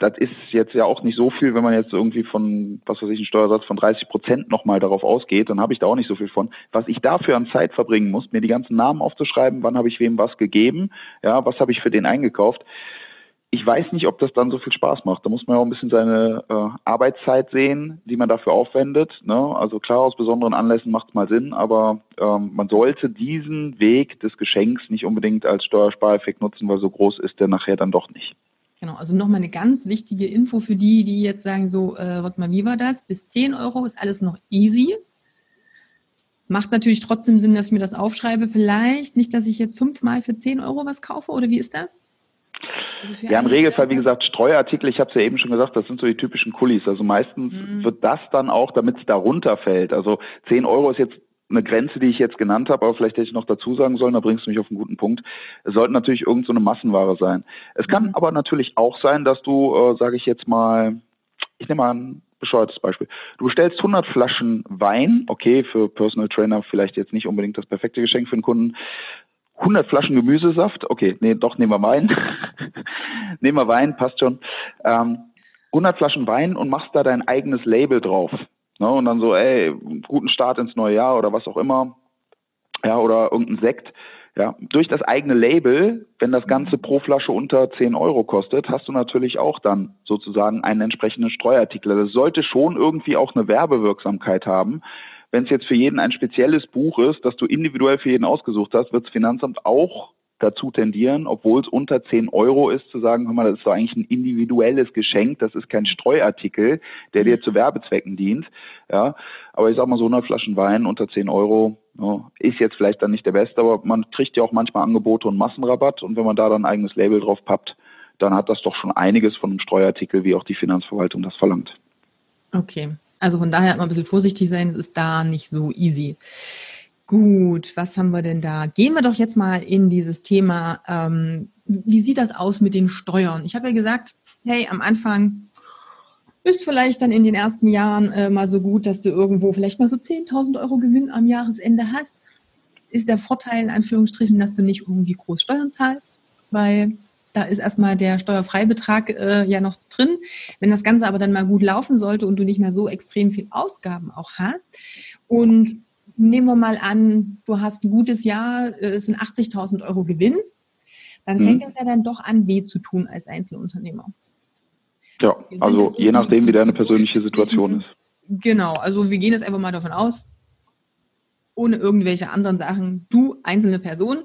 das ist jetzt ja auch nicht so viel, wenn man jetzt irgendwie von, was weiß ich, einen Steuersatz von 30 Prozent nochmal darauf ausgeht, dann habe ich da auch nicht so viel von. Was ich dafür an Zeit verbringen muss, mir die ganzen Namen aufzuschreiben, wann habe ich wem was gegeben, ja, was habe ich für den eingekauft. Ich weiß nicht, ob das dann so viel Spaß macht. Da muss man ja auch ein bisschen seine äh, Arbeitszeit sehen, die man dafür aufwendet. Ne? Also klar, aus besonderen Anlässen macht es mal Sinn, aber ähm, man sollte diesen Weg des Geschenks nicht unbedingt als Steuerspareffekt nutzen, weil so groß ist der nachher dann doch nicht. Genau, also nochmal eine ganz wichtige Info für die, die jetzt sagen, so, äh, warte mal, wie war das? Bis 10 Euro ist alles noch easy. Macht natürlich trotzdem Sinn, dass ich mir das aufschreibe. Vielleicht nicht, dass ich jetzt fünfmal für 10 Euro was kaufe, oder wie ist das? Also ja, im Regelfall, wie gesagt, Streuartikel, ich habe es ja eben schon gesagt, das sind so die typischen Kullis. Also meistens mhm. wird das dann auch, damit es darunter fällt. Also 10 Euro ist jetzt eine Grenze, die ich jetzt genannt habe, aber vielleicht hätte ich noch dazu sagen sollen, da bringst du mich auf einen guten Punkt. Es sollte natürlich irgendeine so Massenware sein. Es kann mhm. aber natürlich auch sein, dass du, äh, sage ich jetzt mal, ich nehme mal ein bescheuertes Beispiel. Du bestellst 100 Flaschen Wein, okay, für Personal Trainer vielleicht jetzt nicht unbedingt das perfekte Geschenk für den Kunden. 100 Flaschen Gemüsesaft, okay, nee, doch, nehmen wir Wein. nehmen wir Wein, passt schon. Ähm, 100 Flaschen Wein und machst da dein eigenes Label drauf. Ne? Und dann so, ey, guten Start ins neue Jahr oder was auch immer. Ja, oder irgendein Sekt. Ja, durch das eigene Label, wenn das Ganze pro Flasche unter 10 Euro kostet, hast du natürlich auch dann sozusagen einen entsprechenden Streuartikel. Das sollte schon irgendwie auch eine Werbewirksamkeit haben. Wenn es jetzt für jeden ein spezielles Buch ist, das du individuell für jeden ausgesucht hast, wird das Finanzamt auch dazu tendieren, obwohl es unter 10 Euro ist, zu sagen, hör mal, das ist doch eigentlich ein individuelles Geschenk, das ist kein Streuartikel, der dir mhm. zu Werbezwecken dient. Ja, aber ich sag mal, so 100 Flaschen Wein unter 10 Euro ja, ist jetzt vielleicht dann nicht der beste, aber man kriegt ja auch manchmal Angebote und Massenrabatt und wenn man da dann ein eigenes Label drauf pappt, dann hat das doch schon einiges von einem Streuartikel, wie auch die Finanzverwaltung das verlangt. Okay, also von daher immer ein bisschen vorsichtig sein, es ist da nicht so easy. Gut, was haben wir denn da? Gehen wir doch jetzt mal in dieses Thema. Ähm, wie sieht das aus mit den Steuern? Ich habe ja gesagt, hey, am Anfang ist vielleicht dann in den ersten Jahren äh, mal so gut, dass du irgendwo vielleicht mal so 10.000 Euro Gewinn am Jahresende hast. Ist der Vorteil, in Anführungsstrichen, dass du nicht irgendwie groß Steuern zahlst, weil da ist erstmal der Steuerfreibetrag äh, ja noch drin. Wenn das Ganze aber dann mal gut laufen sollte und du nicht mehr so extrem viel Ausgaben auch hast und nehmen wir mal an, du hast ein gutes Jahr, äh, es sind 80.000 Euro Gewinn, dann fängt mhm. das ja dann doch an, weh zu tun als Einzelunternehmer. Ja, also je nachdem, wie deine persönliche Situation ist. Genau, also wir gehen jetzt einfach mal davon aus, ohne irgendwelche anderen Sachen, du, einzelne Person,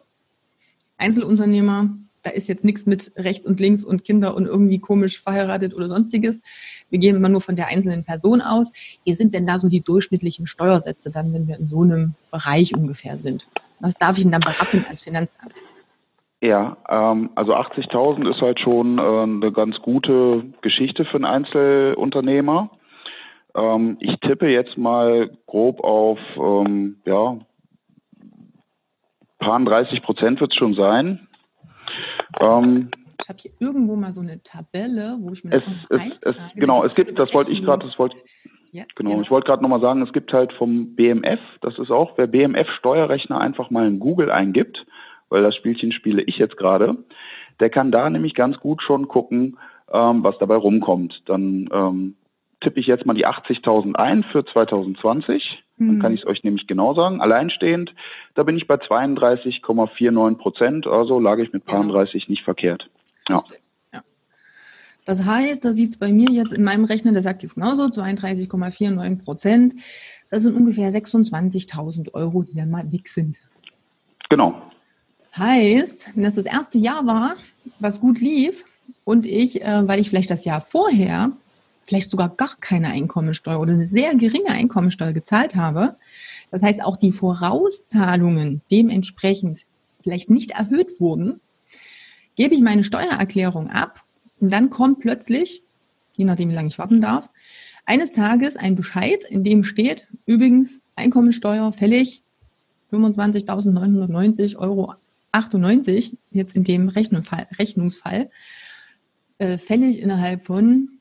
Einzelunternehmer, da ist jetzt nichts mit rechts und links und Kinder und irgendwie komisch verheiratet oder sonstiges. Wir gehen immer nur von der einzelnen Person aus. Wie sind denn da so die durchschnittlichen Steuersätze dann, wenn wir in so einem Bereich ungefähr sind? Was darf ich denn dann berappen als Finanzamt? Ja, ähm, also 80.000 ist halt schon äh, eine ganz gute Geschichte für einen Einzelunternehmer. Ähm, ich tippe jetzt mal grob auf, ähm, ja, paar 30 Prozent wird es schon sein. Ähm, ich habe hier irgendwo mal so eine Tabelle, wo ich mir das es, es, es, Genau, es gibt, das wollte ich gerade, das wollte ja, genau, genau, ich wollte gerade nochmal sagen, es gibt halt vom BMF, das ist auch, wer BMF Steuerrechner einfach mal in Google eingibt, weil das Spielchen spiele ich jetzt gerade, der kann da nämlich ganz gut schon gucken, ähm, was dabei rumkommt. Dann ähm, tippe ich jetzt mal die 80.000 ein für 2020. Dann hm. kann ich es euch nämlich genau sagen. Alleinstehend, da bin ich bei 32,49 Prozent. Also lag ich mit paar 30 nicht verkehrt. Ja. Das heißt, da sieht es bei mir jetzt in meinem Rechner, der sagt jetzt genauso, 32,49 Prozent. Das sind ungefähr 26.000 Euro, die dann mal weg sind. Genau. Das heißt, wenn das das erste Jahr war, was gut lief und ich, äh, weil ich vielleicht das Jahr vorher vielleicht sogar gar keine Einkommensteuer oder eine sehr geringe Einkommensteuer gezahlt habe, das heißt auch die Vorauszahlungen dementsprechend vielleicht nicht erhöht wurden, gebe ich meine Steuererklärung ab und dann kommt plötzlich, je nachdem wie lange ich warten darf, eines Tages ein Bescheid, in dem steht, übrigens Einkommensteuer fällig 25.990 Euro 98, jetzt in dem Rechnungsfall, Rechnungsfall äh, fällig innerhalb von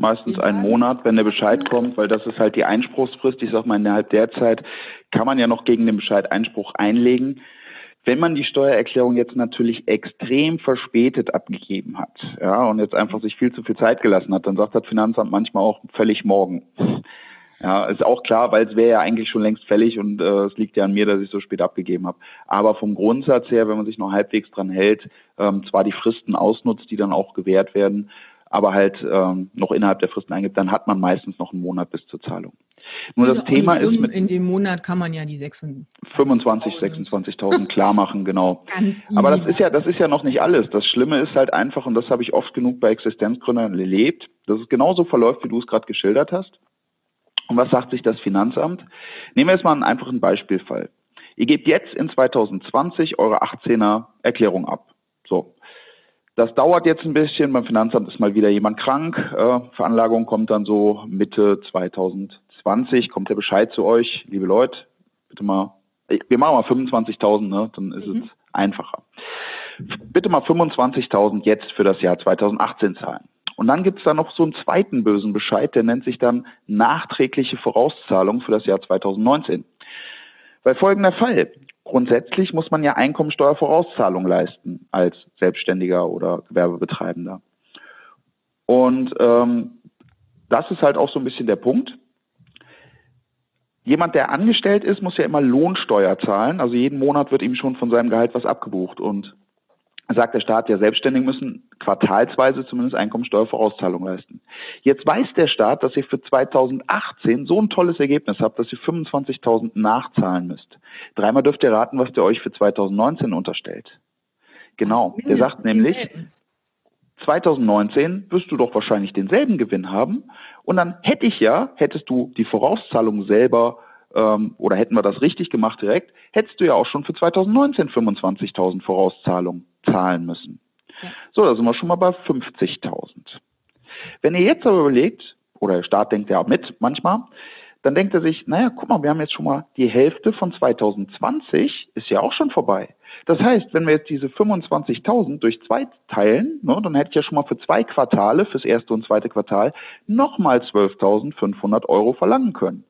meistens einen Monat, wenn der Bescheid kommt, weil das ist halt die Einspruchsfrist. Ich sag mal, innerhalb der Zeit kann man ja noch gegen den Bescheid Einspruch einlegen. Wenn man die Steuererklärung jetzt natürlich extrem verspätet abgegeben hat, ja, und jetzt einfach sich viel zu viel Zeit gelassen hat, dann sagt das Finanzamt manchmal auch völlig morgen. Ja, ist auch klar, weil es wäre ja eigentlich schon längst fällig und äh, es liegt ja an mir, dass ich so spät abgegeben habe. Aber vom Grundsatz her, wenn man sich noch halbwegs dran hält, ähm, zwar die Fristen ausnutzt, die dann auch gewährt werden, aber halt ähm, noch innerhalb der Fristen eingibt, dann hat man meistens noch einen Monat bis zur Zahlung. Nur also das Thema ist mit in dem Monat kann man ja die 25, 26.000 klar machen, genau. aber das ist ja, das ist ja noch nicht alles. Das Schlimme ist halt einfach, und das habe ich oft genug bei Existenzgründern erlebt, dass es genauso verläuft, wie du es gerade geschildert hast. Und was sagt sich das Finanzamt? Nehmen wir jetzt mal einen einfachen Beispielfall. Ihr gebt jetzt in 2020 eure 18er Erklärung ab. So, das dauert jetzt ein bisschen. Beim Finanzamt ist mal wieder jemand krank. Äh, Veranlagung kommt dann so Mitte 2020, kommt der Bescheid zu euch. Liebe Leute, bitte mal, wir machen mal 25.000, ne? dann ist mhm. es einfacher. Bitte mal 25.000 jetzt für das Jahr 2018 zahlen. Und dann gibt es da noch so einen zweiten bösen Bescheid, der nennt sich dann nachträgliche Vorauszahlung für das Jahr 2019. Weil folgender Fall grundsätzlich muss man ja Einkommensteuervorauszahlung leisten als Selbstständiger oder Gewerbebetreibender. Und ähm, das ist halt auch so ein bisschen der Punkt. Jemand, der angestellt ist, muss ja immer Lohnsteuer zahlen. Also jeden Monat wird ihm schon von seinem Gehalt was abgebucht. Und sagt der Staat, der Selbstständigen müssen quartalsweise zumindest Einkommensteuervorauszahlung leisten. Jetzt weiß der Staat, dass ihr für 2018 so ein tolles Ergebnis habt, dass ihr 25.000 nachzahlen müsst. Dreimal dürft ihr raten, was der euch für 2019 unterstellt. Genau, der sagt nämlich, 2019 wirst du doch wahrscheinlich denselben Gewinn haben und dann hätte ich ja, hättest du die Vorauszahlung selber ähm, oder hätten wir das richtig gemacht direkt, hättest du ja auch schon für 2019 25.000 Vorauszahlungen zahlen müssen. Ja. So, da sind wir schon mal bei 50.000. Wenn ihr jetzt aber überlegt, oder der Staat denkt ja mit manchmal, dann denkt er sich, naja, guck mal, wir haben jetzt schon mal die Hälfte von 2020, ist ja auch schon vorbei. Das heißt, wenn wir jetzt diese 25.000 durch zwei teilen, ne, dann hätte ich ja schon mal für zwei Quartale, fürs erste und zweite Quartal, nochmal 12.500 Euro verlangen können.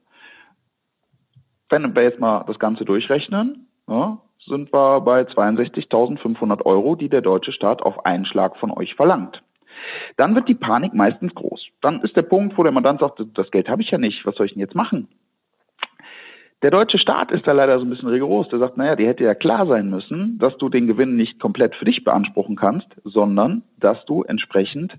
Wenn wir jetzt mal das Ganze durchrechnen, ne, sind wir bei 62.500 Euro, die der deutsche Staat auf einen Schlag von euch verlangt. Dann wird die Panik meistens groß. Dann ist der Punkt, wo der Mandant sagt, das Geld habe ich ja nicht, was soll ich denn jetzt machen? Der deutsche Staat ist da leider so ein bisschen rigoros. Der sagt, naja, die hätte ja klar sein müssen, dass du den Gewinn nicht komplett für dich beanspruchen kannst, sondern dass du entsprechend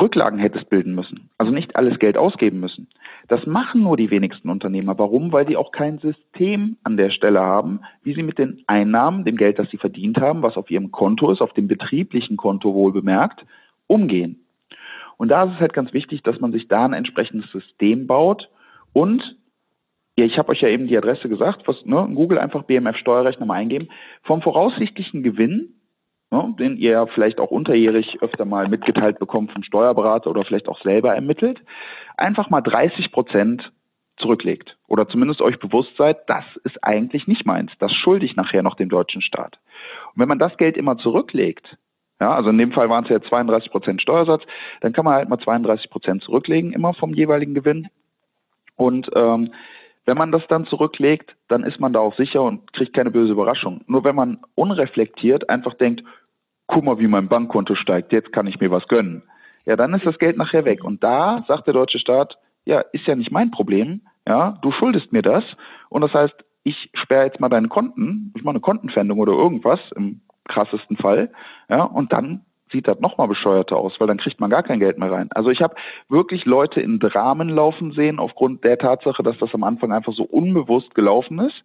Rücklagen hättest bilden müssen. Also nicht alles Geld ausgeben müssen. Das machen nur die wenigsten Unternehmer. Warum? Weil sie auch kein System an der Stelle haben, wie sie mit den Einnahmen, dem Geld, das sie verdient haben, was auf ihrem Konto ist, auf dem betrieblichen Konto wohl bemerkt, umgehen. Und da ist es halt ganz wichtig, dass man sich da ein entsprechendes System baut und ja, ich habe euch ja eben die Adresse gesagt, was, ne, Google einfach BMF Steuerrechner mal eingeben. Vom voraussichtlichen Gewinn ne, den ihr ja vielleicht auch unterjährig öfter mal mitgeteilt bekommt vom Steuerberater oder vielleicht auch selber ermittelt, einfach mal 30 Prozent zurücklegt oder zumindest euch bewusst seid, das ist eigentlich nicht meins, das schulde ich nachher noch dem deutschen Staat. Und wenn man das Geld immer zurücklegt, ja, also in dem Fall waren es ja 32 Prozent Steuersatz, dann kann man halt mal 32 Prozent zurücklegen, immer vom jeweiligen Gewinn. Und ähm, Wenn man das dann zurücklegt, dann ist man da auch sicher und kriegt keine böse Überraschung. Nur wenn man unreflektiert einfach denkt, guck mal, wie mein Bankkonto steigt, jetzt kann ich mir was gönnen. Ja, dann ist das Geld nachher weg. Und da sagt der deutsche Staat, ja, ist ja nicht mein Problem, ja, du schuldest mir das. Und das heißt, ich sperre jetzt mal deine Konten, ich mache eine Kontenpfändung oder irgendwas, im krassesten Fall, ja, und dann sieht das nochmal bescheuerter aus, weil dann kriegt man gar kein Geld mehr rein. Also ich habe wirklich Leute in Dramen laufen sehen, aufgrund der Tatsache, dass das am Anfang einfach so unbewusst gelaufen ist.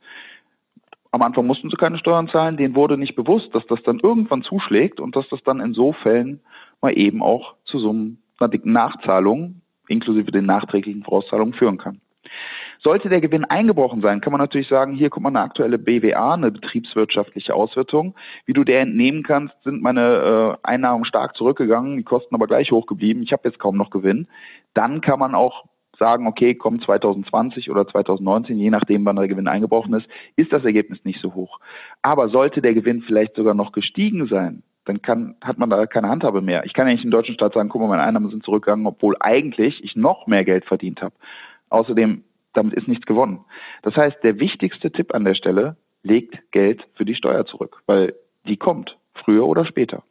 Am Anfang mussten sie keine Steuern zahlen, denen wurde nicht bewusst, dass das dann irgendwann zuschlägt und dass das dann in so Fällen mal eben auch zu so einer dicken Nachzahlung inklusive den nachträglichen Vorauszahlungen führen kann. Sollte der Gewinn eingebrochen sein, kann man natürlich sagen, hier kommt mal eine aktuelle BWA, eine betriebswirtschaftliche Auswertung. Wie du der entnehmen kannst, sind meine äh, Einnahmen stark zurückgegangen, die Kosten aber gleich hoch geblieben. Ich habe jetzt kaum noch Gewinn. Dann kann man auch sagen, okay, kommt 2020 oder 2019, je nachdem, wann der Gewinn eingebrochen ist, ist das Ergebnis nicht so hoch. Aber sollte der Gewinn vielleicht sogar noch gestiegen sein, dann kann, hat man da keine Handhabe mehr. Ich kann ja nicht im deutschen Staat sagen, guck mal, meine Einnahmen sind zurückgegangen, obwohl eigentlich ich noch mehr Geld verdient habe. Außerdem damit ist nichts gewonnen. Das heißt, der wichtigste Tipp an der Stelle, legt Geld für die Steuer zurück, weil die kommt, früher oder später.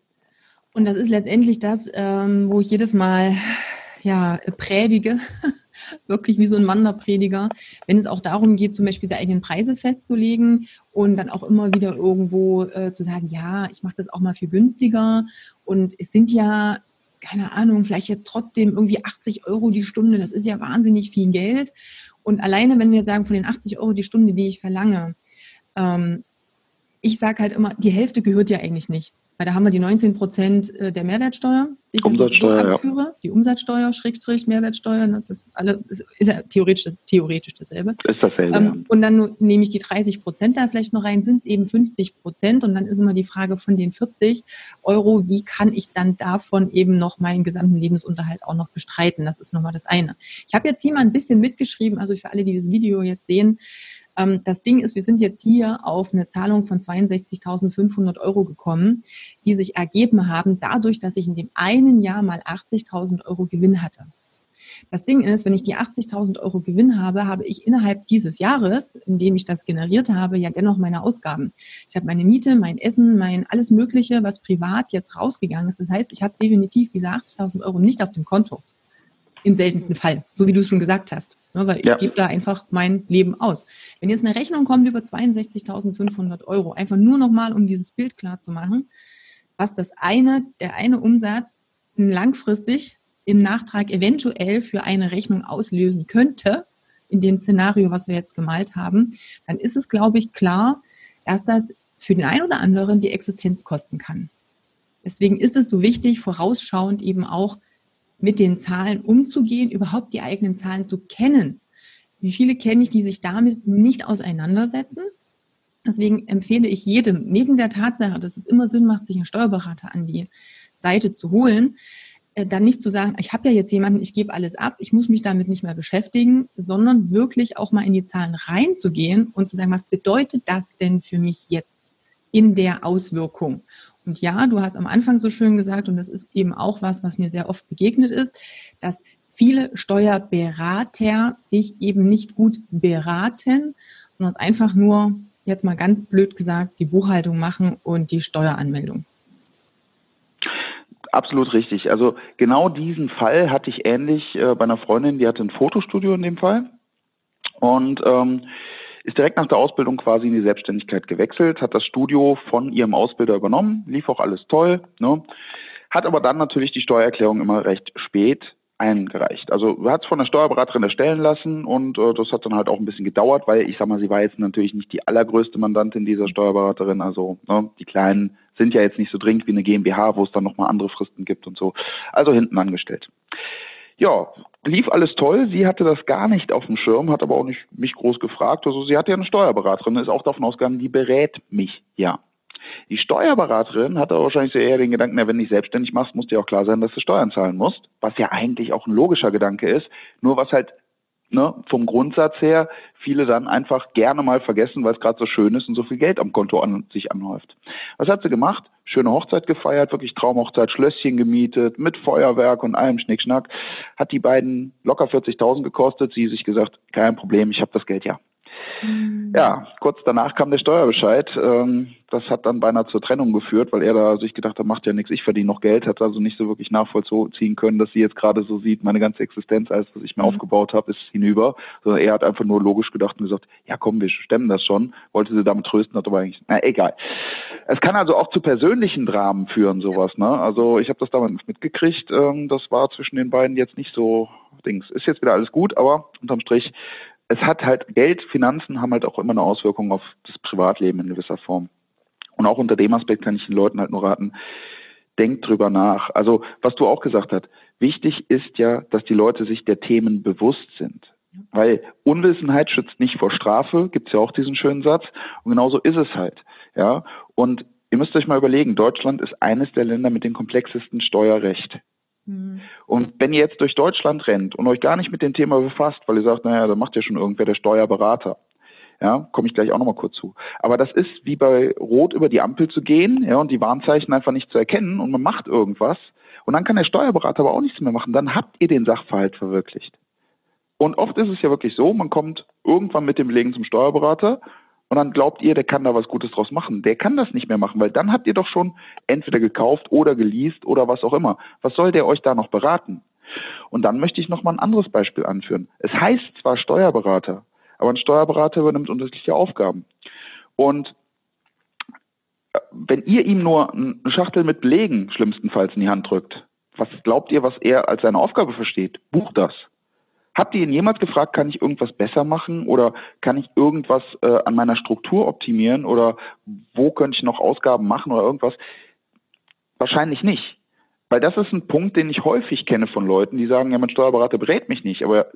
Und das ist letztendlich das, ähm, wo ich jedes Mal ja, predige, wirklich wie so ein Wanderprediger, wenn es auch darum geht, zum Beispiel die eigenen Preise festzulegen und dann auch immer wieder irgendwo äh, zu sagen, ja, ich mache das auch mal viel günstiger und es sind ja keine Ahnung, vielleicht jetzt trotzdem irgendwie 80 Euro die Stunde, das ist ja wahnsinnig viel Geld. Und alleine, wenn wir sagen, von den 80 Euro die Stunde, die ich verlange, ähm, ich sage halt immer, die Hälfte gehört ja eigentlich nicht. Weil da haben wir die 19 Prozent äh, der Mehrwertsteuer, die ich Umsatzsteuer, abführe. Ja. Die Umsatzsteuer, Schrägstrich, Mehrwertsteuer, ne, das, alle, ist ja theoretisch, das, theoretisch dasselbe. Ist dasselbe. Ähm, ja. Und dann nehme ich die 30 Prozent da vielleicht noch rein, sind es eben 50 Prozent. Und dann ist immer die Frage von den 40 Euro, wie kann ich dann davon eben noch meinen gesamten Lebensunterhalt auch noch bestreiten? Das ist nochmal das eine. Ich habe jetzt hier mal ein bisschen mitgeschrieben, also für alle, die das Video jetzt sehen, das Ding ist, wir sind jetzt hier auf eine Zahlung von 62.500 Euro gekommen, die sich ergeben haben dadurch, dass ich in dem einen Jahr mal 80.000 Euro Gewinn hatte. Das Ding ist, wenn ich die 80.000 Euro Gewinn habe, habe ich innerhalb dieses Jahres, in dem ich das generiert habe, ja dennoch meine Ausgaben. Ich habe meine Miete, mein Essen, mein alles Mögliche, was privat jetzt rausgegangen ist. Das heißt, ich habe definitiv diese 80.000 Euro nicht auf dem Konto. Im seltensten Fall, so wie du es schon gesagt hast. Ne, weil ich ja. gebe da einfach mein Leben aus. Wenn jetzt eine Rechnung kommt über 62.500 Euro, einfach nur nochmal, um dieses Bild klar zu machen, was das eine, der eine Umsatz langfristig im Nachtrag eventuell für eine Rechnung auslösen könnte, in dem Szenario, was wir jetzt gemalt haben, dann ist es, glaube ich, klar, dass das für den einen oder anderen die Existenz kosten kann. Deswegen ist es so wichtig, vorausschauend eben auch mit den Zahlen umzugehen, überhaupt die eigenen Zahlen zu kennen. Wie viele kenne ich, die sich damit nicht auseinandersetzen? Deswegen empfehle ich jedem, neben der Tatsache, dass es immer Sinn macht, sich einen Steuerberater an die Seite zu holen, äh, dann nicht zu sagen, ich habe ja jetzt jemanden, ich gebe alles ab, ich muss mich damit nicht mehr beschäftigen, sondern wirklich auch mal in die Zahlen reinzugehen und zu sagen, was bedeutet das denn für mich jetzt in der Auswirkung? Und ja, du hast am Anfang so schön gesagt, und das ist eben auch was, was mir sehr oft begegnet ist, dass viele Steuerberater dich eben nicht gut beraten, sondern einfach nur, jetzt mal ganz blöd gesagt, die Buchhaltung machen und die Steueranmeldung. Absolut richtig. Also genau diesen Fall hatte ich ähnlich äh, bei einer Freundin, die hatte ein Fotostudio in dem Fall. Und ähm, ist direkt nach der Ausbildung quasi in die Selbstständigkeit gewechselt, hat das Studio von ihrem Ausbilder übernommen, lief auch alles toll, ne? hat aber dann natürlich die Steuererklärung immer recht spät eingereicht. Also hat es von der Steuerberaterin erstellen lassen und äh, das hat dann halt auch ein bisschen gedauert, weil ich sag mal, sie war jetzt natürlich nicht die allergrößte Mandantin dieser Steuerberaterin. Also ne, die kleinen sind ja jetzt nicht so dringend wie eine GmbH, wo es dann nochmal andere Fristen gibt und so. Also hinten angestellt. Ja, lief alles toll. Sie hatte das gar nicht auf dem Schirm, hat aber auch nicht mich groß gefragt. Also sie hatte ja eine Steuerberaterin, ist auch davon ausgegangen, die berät mich ja. Die Steuerberaterin hatte wahrscheinlich eher den Gedanken, na, wenn du dich selbstständig machst, muss dir auch klar sein, dass du Steuern zahlen musst, was ja eigentlich auch ein logischer Gedanke ist, nur was halt ne, vom Grundsatz her viele dann einfach gerne mal vergessen, weil es gerade so schön ist und so viel Geld am Konto an sich anhäuft. Was hat sie gemacht? Schöne Hochzeit gefeiert, wirklich Traumhochzeit, Schlösschen gemietet, mit Feuerwerk und allem Schnickschnack. Hat die beiden locker 40.000 gekostet. Sie sich gesagt, kein Problem, ich habe das Geld ja. Mhm. Ja, kurz danach kam der Steuerbescheid. Ähm, das hat dann beinahe zur Trennung geführt, weil er da sich gedacht hat, macht ja nichts, ich verdiene noch Geld, hat also nicht so wirklich nachvollziehen können, dass sie jetzt gerade so sieht, meine ganze Existenz, alles, was ich mir mhm. aufgebaut habe, ist hinüber. Sondern er hat einfach nur logisch gedacht und gesagt, ja komm, wir stemmen das schon. Wollte sie damit trösten, hat aber eigentlich, na egal. Es kann also auch zu persönlichen Dramen führen, sowas. Ne? Also ich habe das damals mitgekriegt. Ähm, das war zwischen den beiden jetzt nicht so Dings. Ist jetzt wieder alles gut, aber unterm Strich es hat halt Geld, Finanzen haben halt auch immer eine Auswirkung auf das Privatleben in gewisser Form. Und auch unter dem Aspekt kann ich den Leuten halt nur raten, denkt drüber nach. Also, was du auch gesagt hast, wichtig ist ja, dass die Leute sich der Themen bewusst sind. Weil Unwissenheit schützt nicht vor Strafe, gibt's ja auch diesen schönen Satz. Und genauso ist es halt. Ja. Und ihr müsst euch mal überlegen, Deutschland ist eines der Länder mit dem komplexesten Steuerrecht. Mhm. Und wenn ihr jetzt durch Deutschland rennt und euch gar nicht mit dem Thema befasst, weil ihr sagt, naja, da macht ja schon irgendwer der Steuerberater. Ja, komme ich gleich auch nochmal kurz zu. Aber das ist wie bei Rot über die Ampel zu gehen, ja, und die Warnzeichen einfach nicht zu erkennen und man macht irgendwas. Und dann kann der Steuerberater aber auch nichts mehr machen. Dann habt ihr den Sachverhalt verwirklicht. Und oft ist es ja wirklich so, man kommt irgendwann mit dem Belegen zum Steuerberater und dann glaubt ihr, der kann da was Gutes draus machen. Der kann das nicht mehr machen, weil dann habt ihr doch schon entweder gekauft oder geleast oder was auch immer. Was soll der euch da noch beraten? Und dann möchte ich noch mal ein anderes Beispiel anführen. Es heißt zwar Steuerberater, aber ein Steuerberater übernimmt unterschiedliche Aufgaben. Und äh, wenn ihr ihm nur eine Schachtel mit Belegen schlimmstenfalls in die Hand drückt, was glaubt ihr, was er als seine Aufgabe versteht? Bucht das. Habt ihr ihn jemals gefragt, kann ich irgendwas besser machen oder kann ich irgendwas äh, an meiner Struktur optimieren oder wo könnte ich noch Ausgaben machen oder irgendwas? Wahrscheinlich nicht. Weil das ist ein Punkt, den ich häufig kenne von Leuten, die sagen, ja, mein Steuerberater berät mich nicht. Aber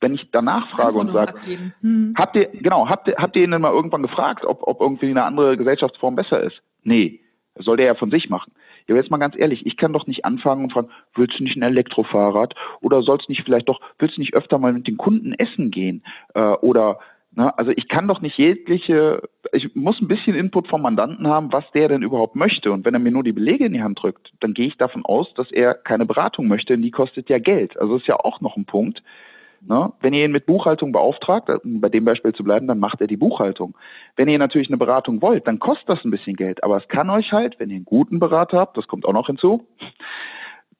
wenn ich danach frage und sage, hm. habt ihr, genau, habt ihr, habt ihr ihn denn mal irgendwann gefragt, ob, ob irgendwie eine andere Gesellschaftsform besser ist? Nee. Das soll der ja von sich machen. Ja, jetzt mal ganz ehrlich, ich kann doch nicht anfangen und fragen, willst du nicht ein Elektrofahrrad? Oder sollst nicht vielleicht doch, willst du nicht öfter mal mit den Kunden essen gehen? Äh, oder Ne? Also ich kann doch nicht jegliche, ich muss ein bisschen Input vom Mandanten haben, was der denn überhaupt möchte. Und wenn er mir nur die Belege in die Hand drückt, dann gehe ich davon aus, dass er keine Beratung möchte, denn die kostet ja Geld. Also ist ja auch noch ein Punkt. Ne? Wenn ihr ihn mit Buchhaltung beauftragt, äh, bei dem Beispiel zu bleiben, dann macht er die Buchhaltung. Wenn ihr natürlich eine Beratung wollt, dann kostet das ein bisschen Geld. Aber es kann euch halt, wenn ihr einen guten Berater habt, das kommt auch noch hinzu,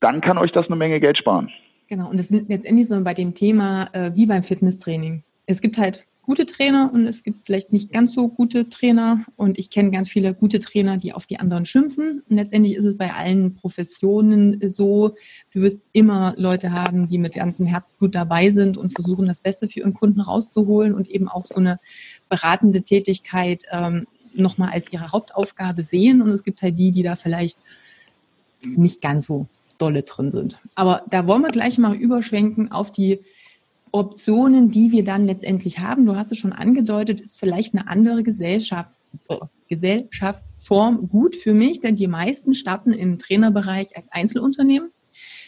dann kann euch das eine Menge Geld sparen. Genau, und das ist letztendlich so bei dem Thema äh, wie beim Fitnesstraining. Es gibt halt gute Trainer und es gibt vielleicht nicht ganz so gute Trainer. Und ich kenne ganz viele gute Trainer, die auf die anderen schimpfen. Und letztendlich ist es bei allen Professionen so, du wirst immer Leute haben, die mit ganzem Herzblut dabei sind und versuchen, das Beste für ihren Kunden rauszuholen und eben auch so eine beratende Tätigkeit ähm, nochmal als ihre Hauptaufgabe sehen. Und es gibt halt die, die da vielleicht nicht ganz so dolle drin sind. Aber da wollen wir gleich mal überschwenken auf die Optionen, die wir dann letztendlich haben, du hast es schon angedeutet, ist vielleicht eine andere Gesellschaft, äh, Gesellschaftsform gut für mich, denn die meisten starten im Trainerbereich als Einzelunternehmen.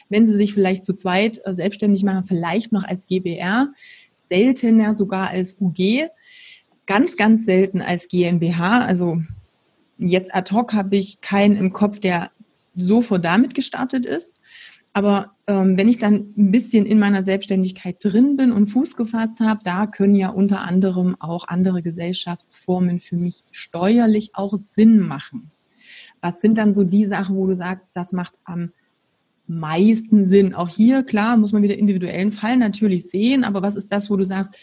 Wenn sie sich vielleicht zu zweit äh, selbstständig machen, vielleicht noch als GBR, seltener sogar als UG, ganz, ganz selten als GmbH. Also jetzt ad hoc habe ich keinen im Kopf, der sofort damit gestartet ist. Aber ähm, wenn ich dann ein bisschen in meiner Selbstständigkeit drin bin und Fuß gefasst habe, da können ja unter anderem auch andere Gesellschaftsformen für mich steuerlich auch Sinn machen. Was sind dann so die Sachen, wo du sagst, das macht am meisten Sinn? Auch hier, klar, muss man wieder individuellen Fall natürlich sehen, aber was ist das, wo du sagst,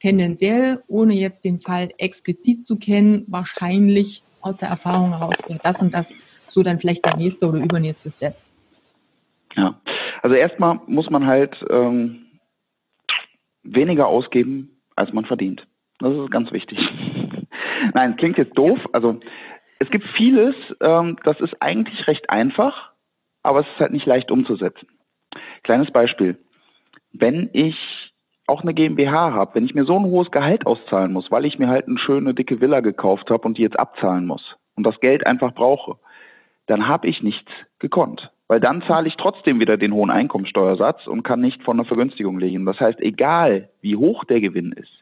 tendenziell, ohne jetzt den Fall explizit zu kennen, wahrscheinlich aus der Erfahrung heraus wäre das und das so dann vielleicht der nächste oder übernächste Step? Ja, also erstmal muss man halt ähm, weniger ausgeben, als man verdient. Das ist ganz wichtig. Nein, klingt jetzt doof. Also es gibt vieles, ähm, das ist eigentlich recht einfach, aber es ist halt nicht leicht umzusetzen. Kleines Beispiel. Wenn ich auch eine GmbH habe, wenn ich mir so ein hohes Gehalt auszahlen muss, weil ich mir halt eine schöne dicke Villa gekauft habe und die jetzt abzahlen muss und das Geld einfach brauche, dann habe ich nichts gekonnt weil dann zahle ich trotzdem wieder den hohen Einkommensteuersatz und kann nicht von einer Vergünstigung legen. Das heißt, egal wie hoch der Gewinn ist,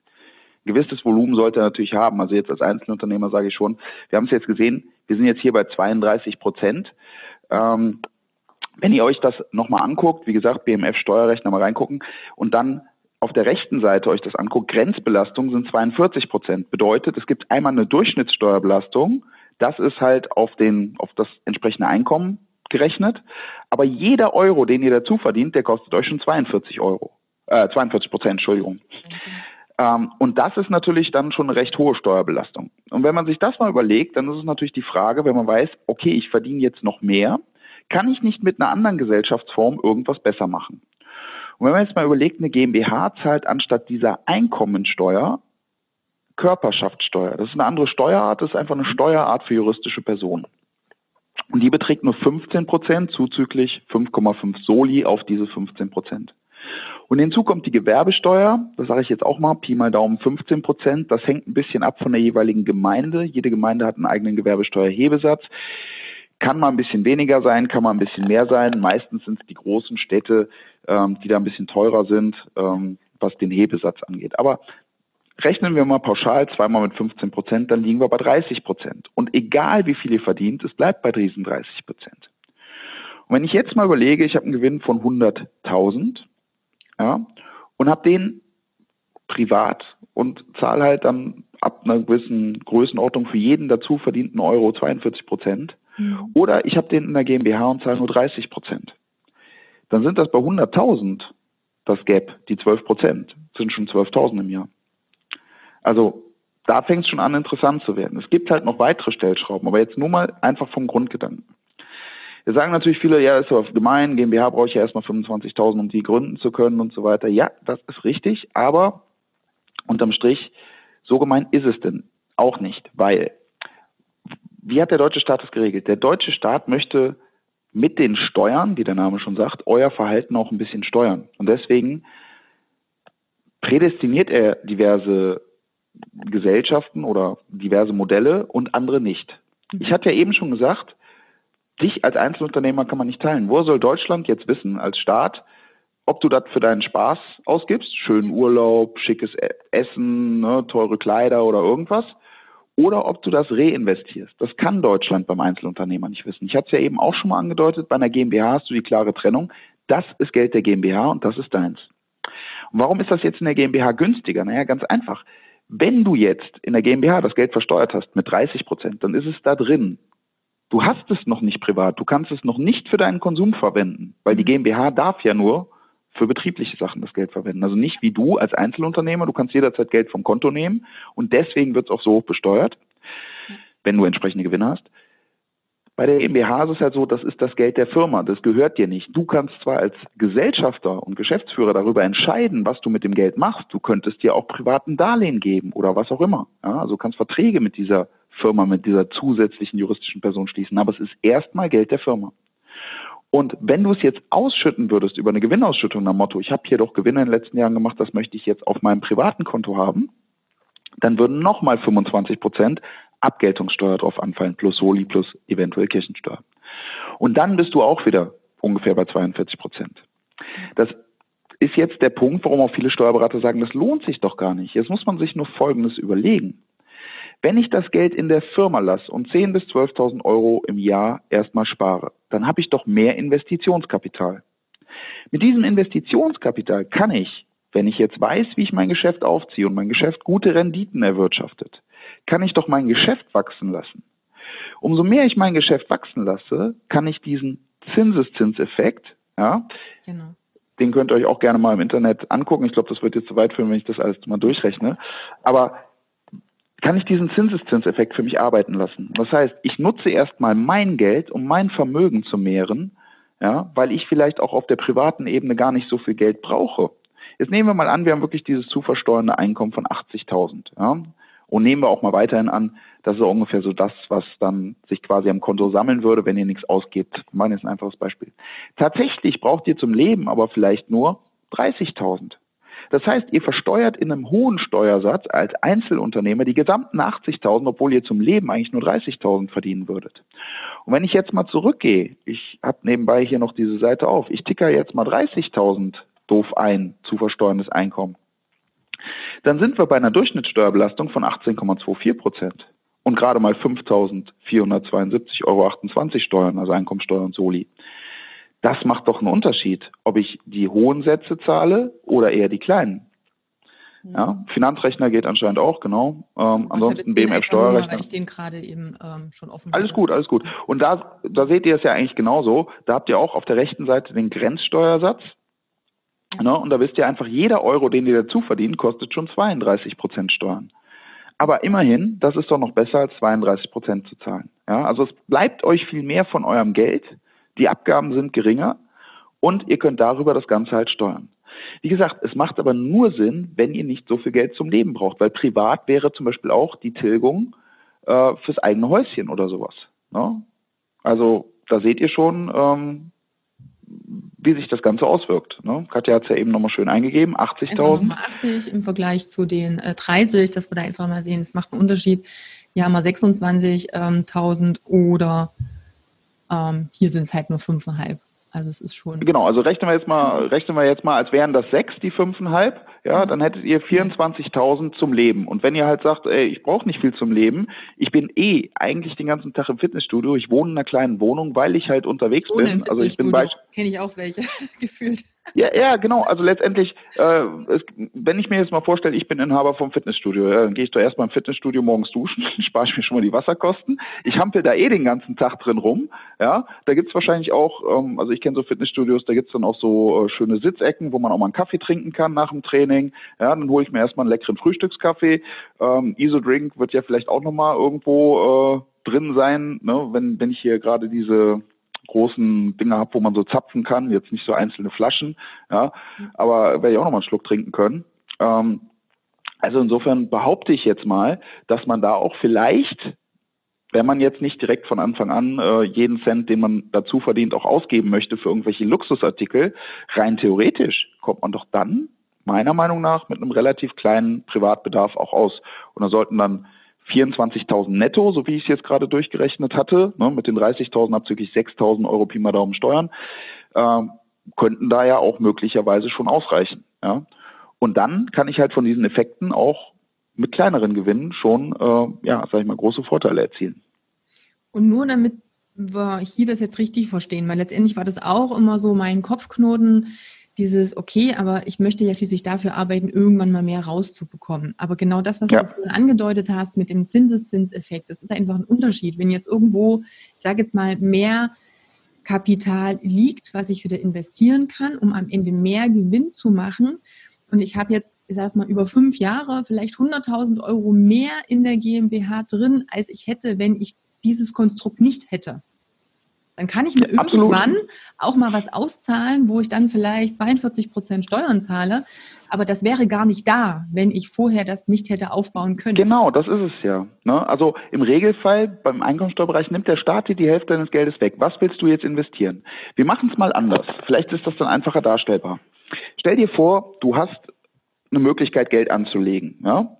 ein gewisses Volumen sollte er natürlich haben. Also jetzt als Einzelunternehmer sage ich schon, wir haben es jetzt gesehen, wir sind jetzt hier bei 32 Prozent. Ähm, wenn ihr euch das nochmal anguckt, wie gesagt, BMF Steuerrechner mal reingucken und dann auf der rechten Seite euch das anguckt, Grenzbelastung sind 42 Prozent. Bedeutet, es gibt einmal eine Durchschnittssteuerbelastung, das ist halt auf den, auf das entsprechende Einkommen gerechnet. Aber jeder Euro, den ihr dazu verdient, der kostet euch schon 42 Euro, äh, 42 Prozent, Entschuldigung. Ähm, und das ist natürlich dann schon eine recht hohe Steuerbelastung. Und wenn man sich das mal überlegt, dann ist es natürlich die Frage, wenn man weiß, okay, ich verdiene jetzt noch mehr, kann ich nicht mit einer anderen Gesellschaftsform irgendwas besser machen? Und wenn man jetzt mal überlegt, eine GmbH zahlt anstatt dieser Einkommensteuer Körperschaftssteuer. Das ist eine andere Steuerart, das ist einfach eine Steuerart für juristische Personen. Und die beträgt nur 15 Prozent, zuzüglich 5,5 Soli auf diese 15 Prozent. Und hinzu kommt die Gewerbesteuer, das sage ich jetzt auch mal, Pi mal Daumen 15 Prozent. Das hängt ein bisschen ab von der jeweiligen Gemeinde. Jede Gemeinde hat einen eigenen Gewerbesteuerhebesatz. Kann mal ein bisschen weniger sein, kann mal ein bisschen mehr sein. Meistens sind es die großen Städte, ähm, die da ein bisschen teurer sind, ähm, was den Hebesatz angeht. Aber rechnen wir mal pauschal zweimal mit 15 Prozent, dann liegen wir bei 30 Prozent. Und egal wie viel ihr verdient, es bleibt bei diesen 30 Prozent. Und wenn ich jetzt mal überlege, ich habe einen Gewinn von 100.000 ja, und habe den privat und zahle halt dann ab einer gewissen Größenordnung für jeden dazu verdienten Euro 42 Prozent, Mhm. Oder ich habe den in der GmbH und zahle nur 30 Prozent. Dann sind das bei 100.000 das Gap, die 12 Prozent, sind schon 12.000 im Jahr. Also da fängt es schon an, interessant zu werden. Es gibt halt noch weitere Stellschrauben, aber jetzt nur mal einfach vom Grundgedanken. Wir sagen natürlich viele, ja, ist doch gemein, GmbH brauche ich ja erstmal 25.000, um die gründen zu können und so weiter. Ja, das ist richtig, aber unterm Strich, so gemein ist es denn auch nicht, weil wie hat der deutsche Staat das geregelt? Der deutsche Staat möchte mit den Steuern, wie der Name schon sagt, euer Verhalten auch ein bisschen steuern. Und deswegen prädestiniert er diverse Gesellschaften oder diverse Modelle und andere nicht. Mhm. Ich hatte ja eben schon gesagt, dich als Einzelunternehmer kann man nicht teilen. Wo soll Deutschland jetzt wissen als Staat, ob du das für deinen Spaß ausgibst, schönen Urlaub, schickes e-, Essen, ne, teure Kleider oder irgendwas, oder ob du das reinvestierst. Das kann Deutschland beim Einzelunternehmer nicht wissen. Ich hatte es ja eben auch schon mal angedeutet, bei einer GmbH hast du die klare Trennung. Das ist Geld der GmbH und das ist deins. Und warum ist das jetzt in der GmbH günstiger? Naja, ganz einfach. Wenn du jetzt in der GmbH das Geld versteuert hast mit 30 Prozent, dann ist es da drin. Du hast es noch nicht privat. Du kannst es noch nicht für deinen Konsum verwenden, weil die mhm. GmbH darf ja nur für betriebliche Sachen das Geld verwenden. Also nicht wie du als Einzelunternehmer, du kannst jederzeit Geld vom Konto nehmen und deswegen wird es auch so hoch besteuert, wenn du entsprechende Gewinne hast. Bei der GmbH ist es halt so, das ist das Geld der Firma, das gehört dir nicht. Du kannst zwar als Gesellschafter und Geschäftsführer darüber entscheiden, was du mit dem Geld machst. Du könntest dir auch privaten Darlehen geben oder was auch immer. Ja, also kannst Verträge mit dieser Firma, mit dieser zusätzlichen juristischen Person schließen. Aber es ist erstmal Geld der Firma. Und wenn du es jetzt ausschütten würdest über eine Gewinnausschüttung nach Motto, ich habe hier doch Gewinne in den letzten Jahren gemacht, das möchte ich jetzt auf meinem privaten Konto haben, dann würden nochmal 25 Prozent Abgeltungssteuer drauf anfallen, plus Soli, plus eventuell Kirchensteuer. Und dann bist du auch wieder ungefähr bei 42 Prozent. Das ist jetzt der Punkt, warum auch viele Steuerberater sagen, das lohnt sich doch gar nicht. Jetzt muss man sich nur Folgendes überlegen. Wenn ich das Geld in der Firma lasse und 10.000 bis 12.000 Euro im Jahr erstmal spare, dann habe ich doch mehr Investitionskapital. Mit diesem Investitionskapital kann ich, wenn ich jetzt weiß, wie ich mein Geschäft aufziehe und mein Geschäft gute Renditen erwirtschaftet, kann ich doch mein Geschäft wachsen lassen. Umso mehr ich mein Geschäft wachsen lasse, kann ich diesen Zinseszinseffekt, ja, genau. den könnt ihr euch auch gerne mal im Internet angucken. Ich glaube, das wird jetzt zu weit führen, wenn ich das alles mal durchrechne. Aber kann ich diesen Zinseszinseffekt für mich arbeiten lassen. Das heißt, ich nutze erstmal mein Geld, um mein Vermögen zu mehren, ja, weil ich vielleicht auch auf der privaten Ebene gar nicht so viel Geld brauche. Jetzt nehmen wir mal an, wir haben wirklich dieses zu versteuernde Einkommen von 80.000. Ja, und nehmen wir auch mal weiterhin an, das ist ungefähr so das, was dann sich quasi am Konto sammeln würde, wenn ihr nichts ausgebt. Meine jetzt ein einfaches Beispiel. Tatsächlich braucht ihr zum Leben aber vielleicht nur 30.000. Das heißt, ihr versteuert in einem hohen Steuersatz als Einzelunternehmer die gesamten 80.000, obwohl ihr zum Leben eigentlich nur 30.000 verdienen würdet. Und wenn ich jetzt mal zurückgehe, ich habe nebenbei hier noch diese Seite auf, ich ticker jetzt mal 30.000 doof ein zu versteuerndes Einkommen, dann sind wir bei einer Durchschnittssteuerbelastung von 18,24 Prozent und gerade mal 5.472,28 Euro Steuern, also Einkommensteuer und Soli. Das macht doch einen Unterschied, ob ich die hohen Sätze zahle oder eher die kleinen. Mhm. Ja, Finanzrechner geht anscheinend auch, genau. Ähm, ansonsten BMF-Steuerrechner. Weil ich den gerade eben ähm, schon offen Alles hatte. gut, alles gut. Und da, da seht ihr es ja eigentlich genauso. Da habt ihr auch auf der rechten Seite den Grenzsteuersatz. Ne? Und da wisst ihr einfach, jeder Euro, den ihr dazu verdient, kostet schon 32 Prozent Steuern. Aber immerhin, das ist doch noch besser als 32 Prozent zu zahlen. Ja, also es bleibt euch viel mehr von eurem Geld. Die Abgaben sind geringer und ihr könnt darüber das Ganze halt steuern. Wie gesagt, es macht aber nur Sinn, wenn ihr nicht so viel Geld zum Leben braucht, weil privat wäre zum Beispiel auch die Tilgung äh, fürs eigene Häuschen oder sowas. Ne? Also da seht ihr schon, ähm, wie sich das Ganze auswirkt. Ne? Katja hat es ja eben nochmal schön eingegeben, 80.000. 80 im Vergleich zu den äh, 30, dass wir da einfach mal sehen, es macht einen Unterschied. Hier haben wir 26.000 oder ähm, hier sind es halt nur 5,5. Also es ist schon. Genau, also rechnen wir jetzt mal, rechnen wir jetzt mal, als wären das sechs, die fünfeinhalb, ja, dann hättet ihr 24.000 zum Leben. Und wenn ihr halt sagt, ey, ich brauche nicht viel zum Leben, ich bin eh eigentlich den ganzen Tag im Fitnessstudio, ich wohne in einer kleinen Wohnung, weil ich halt unterwegs bin. Also ich bin bei kenne ich auch welche gefühlt. Ja, ja, genau. Also letztendlich, äh, es, wenn ich mir jetzt mal vorstelle, ich bin Inhaber vom Fitnessstudio, ja, dann gehe ich doch erstmal im Fitnessstudio morgens duschen, spare ich mir schon mal die Wasserkosten. Ich hampel da eh den ganzen Tag drin rum. Ja, da gibt's wahrscheinlich auch, ähm, also ich kenne so Fitnessstudios, da gibt's dann auch so äh, schöne Sitzecken, wo man auch mal einen Kaffee trinken kann nach dem Training. Ja, dann hole ich mir erstmal einen leckeren Frühstückskaffee. Ähm, Iso-Drink wird ja vielleicht auch nochmal irgendwo äh, drin sein, ne, wenn, wenn ich hier gerade diese großen Dinger habe, wo man so zapfen kann, jetzt nicht so einzelne Flaschen, ja, aber werde ich auch noch mal einen Schluck trinken können. Ähm, also insofern behaupte ich jetzt mal, dass man da auch vielleicht, wenn man jetzt nicht direkt von Anfang an äh, jeden Cent, den man dazu verdient, auch ausgeben möchte für irgendwelche Luxusartikel, rein theoretisch kommt man doch dann meiner Meinung nach mit einem relativ kleinen Privatbedarf auch aus. Und da sollten dann 24.000 netto, so wie ich es jetzt gerade durchgerechnet hatte, ne, mit den 30.000 abzüglich 6.000 Euro Pi mal Daumen Steuern, äh, könnten da ja auch möglicherweise schon ausreichen. Ja. Und dann kann ich halt von diesen Effekten auch mit kleineren Gewinnen schon, äh, ja, sag ich mal, große Vorteile erzielen. Und nur damit wir hier das jetzt richtig verstehen, weil letztendlich war das auch immer so mein Kopfknoten, dieses, okay, aber ich möchte ja schließlich dafür arbeiten, irgendwann mal mehr rauszubekommen. Aber genau das, was ja. du vorhin angedeutet hast mit dem Zinseszinseffekt, das ist einfach ein Unterschied. Wenn jetzt irgendwo, ich sage jetzt mal, mehr Kapital liegt, was ich wieder investieren kann, um am Ende mehr Gewinn zu machen. Und ich habe jetzt, ich sage mal, über fünf Jahre vielleicht 100.000 Euro mehr in der GmbH drin, als ich hätte, wenn ich dieses Konstrukt nicht hätte. Dann kann ich mir irgendwann auch mal was auszahlen, wo ich dann vielleicht 42 Prozent Steuern zahle. Aber das wäre gar nicht da, wenn ich vorher das nicht hätte aufbauen können. Genau, das ist es ja. Ne? Also im Regelfall beim Einkommensteuerbereich nimmt der Staat dir die Hälfte deines Geldes weg. Was willst du jetzt investieren? Wir machen es mal anders. Vielleicht ist das dann einfacher darstellbar. Stell dir vor, du hast eine Möglichkeit, Geld anzulegen. Ja?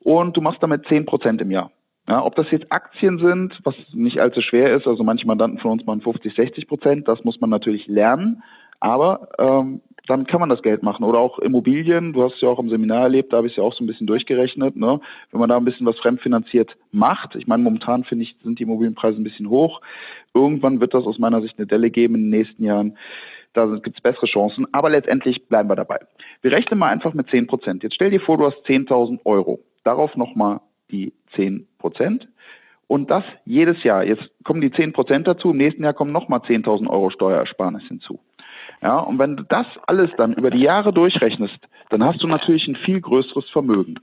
Und du machst damit 10 Prozent im Jahr. Ja, ob das jetzt Aktien sind, was nicht allzu schwer ist, also manche Mandanten von uns machen 50, 60 Prozent, das muss man natürlich lernen, aber ähm, dann kann man das Geld machen. Oder auch Immobilien, du hast es ja auch im Seminar erlebt, da habe ich es ja auch so ein bisschen durchgerechnet, ne? wenn man da ein bisschen was fremdfinanziert macht. Ich meine, momentan finde ich, sind die Immobilienpreise ein bisschen hoch. Irgendwann wird das aus meiner Sicht eine Delle geben in den nächsten Jahren. Da gibt es bessere Chancen, aber letztendlich bleiben wir dabei. Wir rechnen mal einfach mit 10 Prozent. Jetzt stell dir vor, du hast 10.000 Euro. Darauf nochmal die 10 Prozent. Und das jedes Jahr. Jetzt kommen die 10 Prozent dazu, im nächsten Jahr kommen nochmal 10.000 Euro Steuersparnis hinzu. Ja, und wenn du das alles dann über die Jahre durchrechnest, dann hast du natürlich ein viel größeres Vermögen.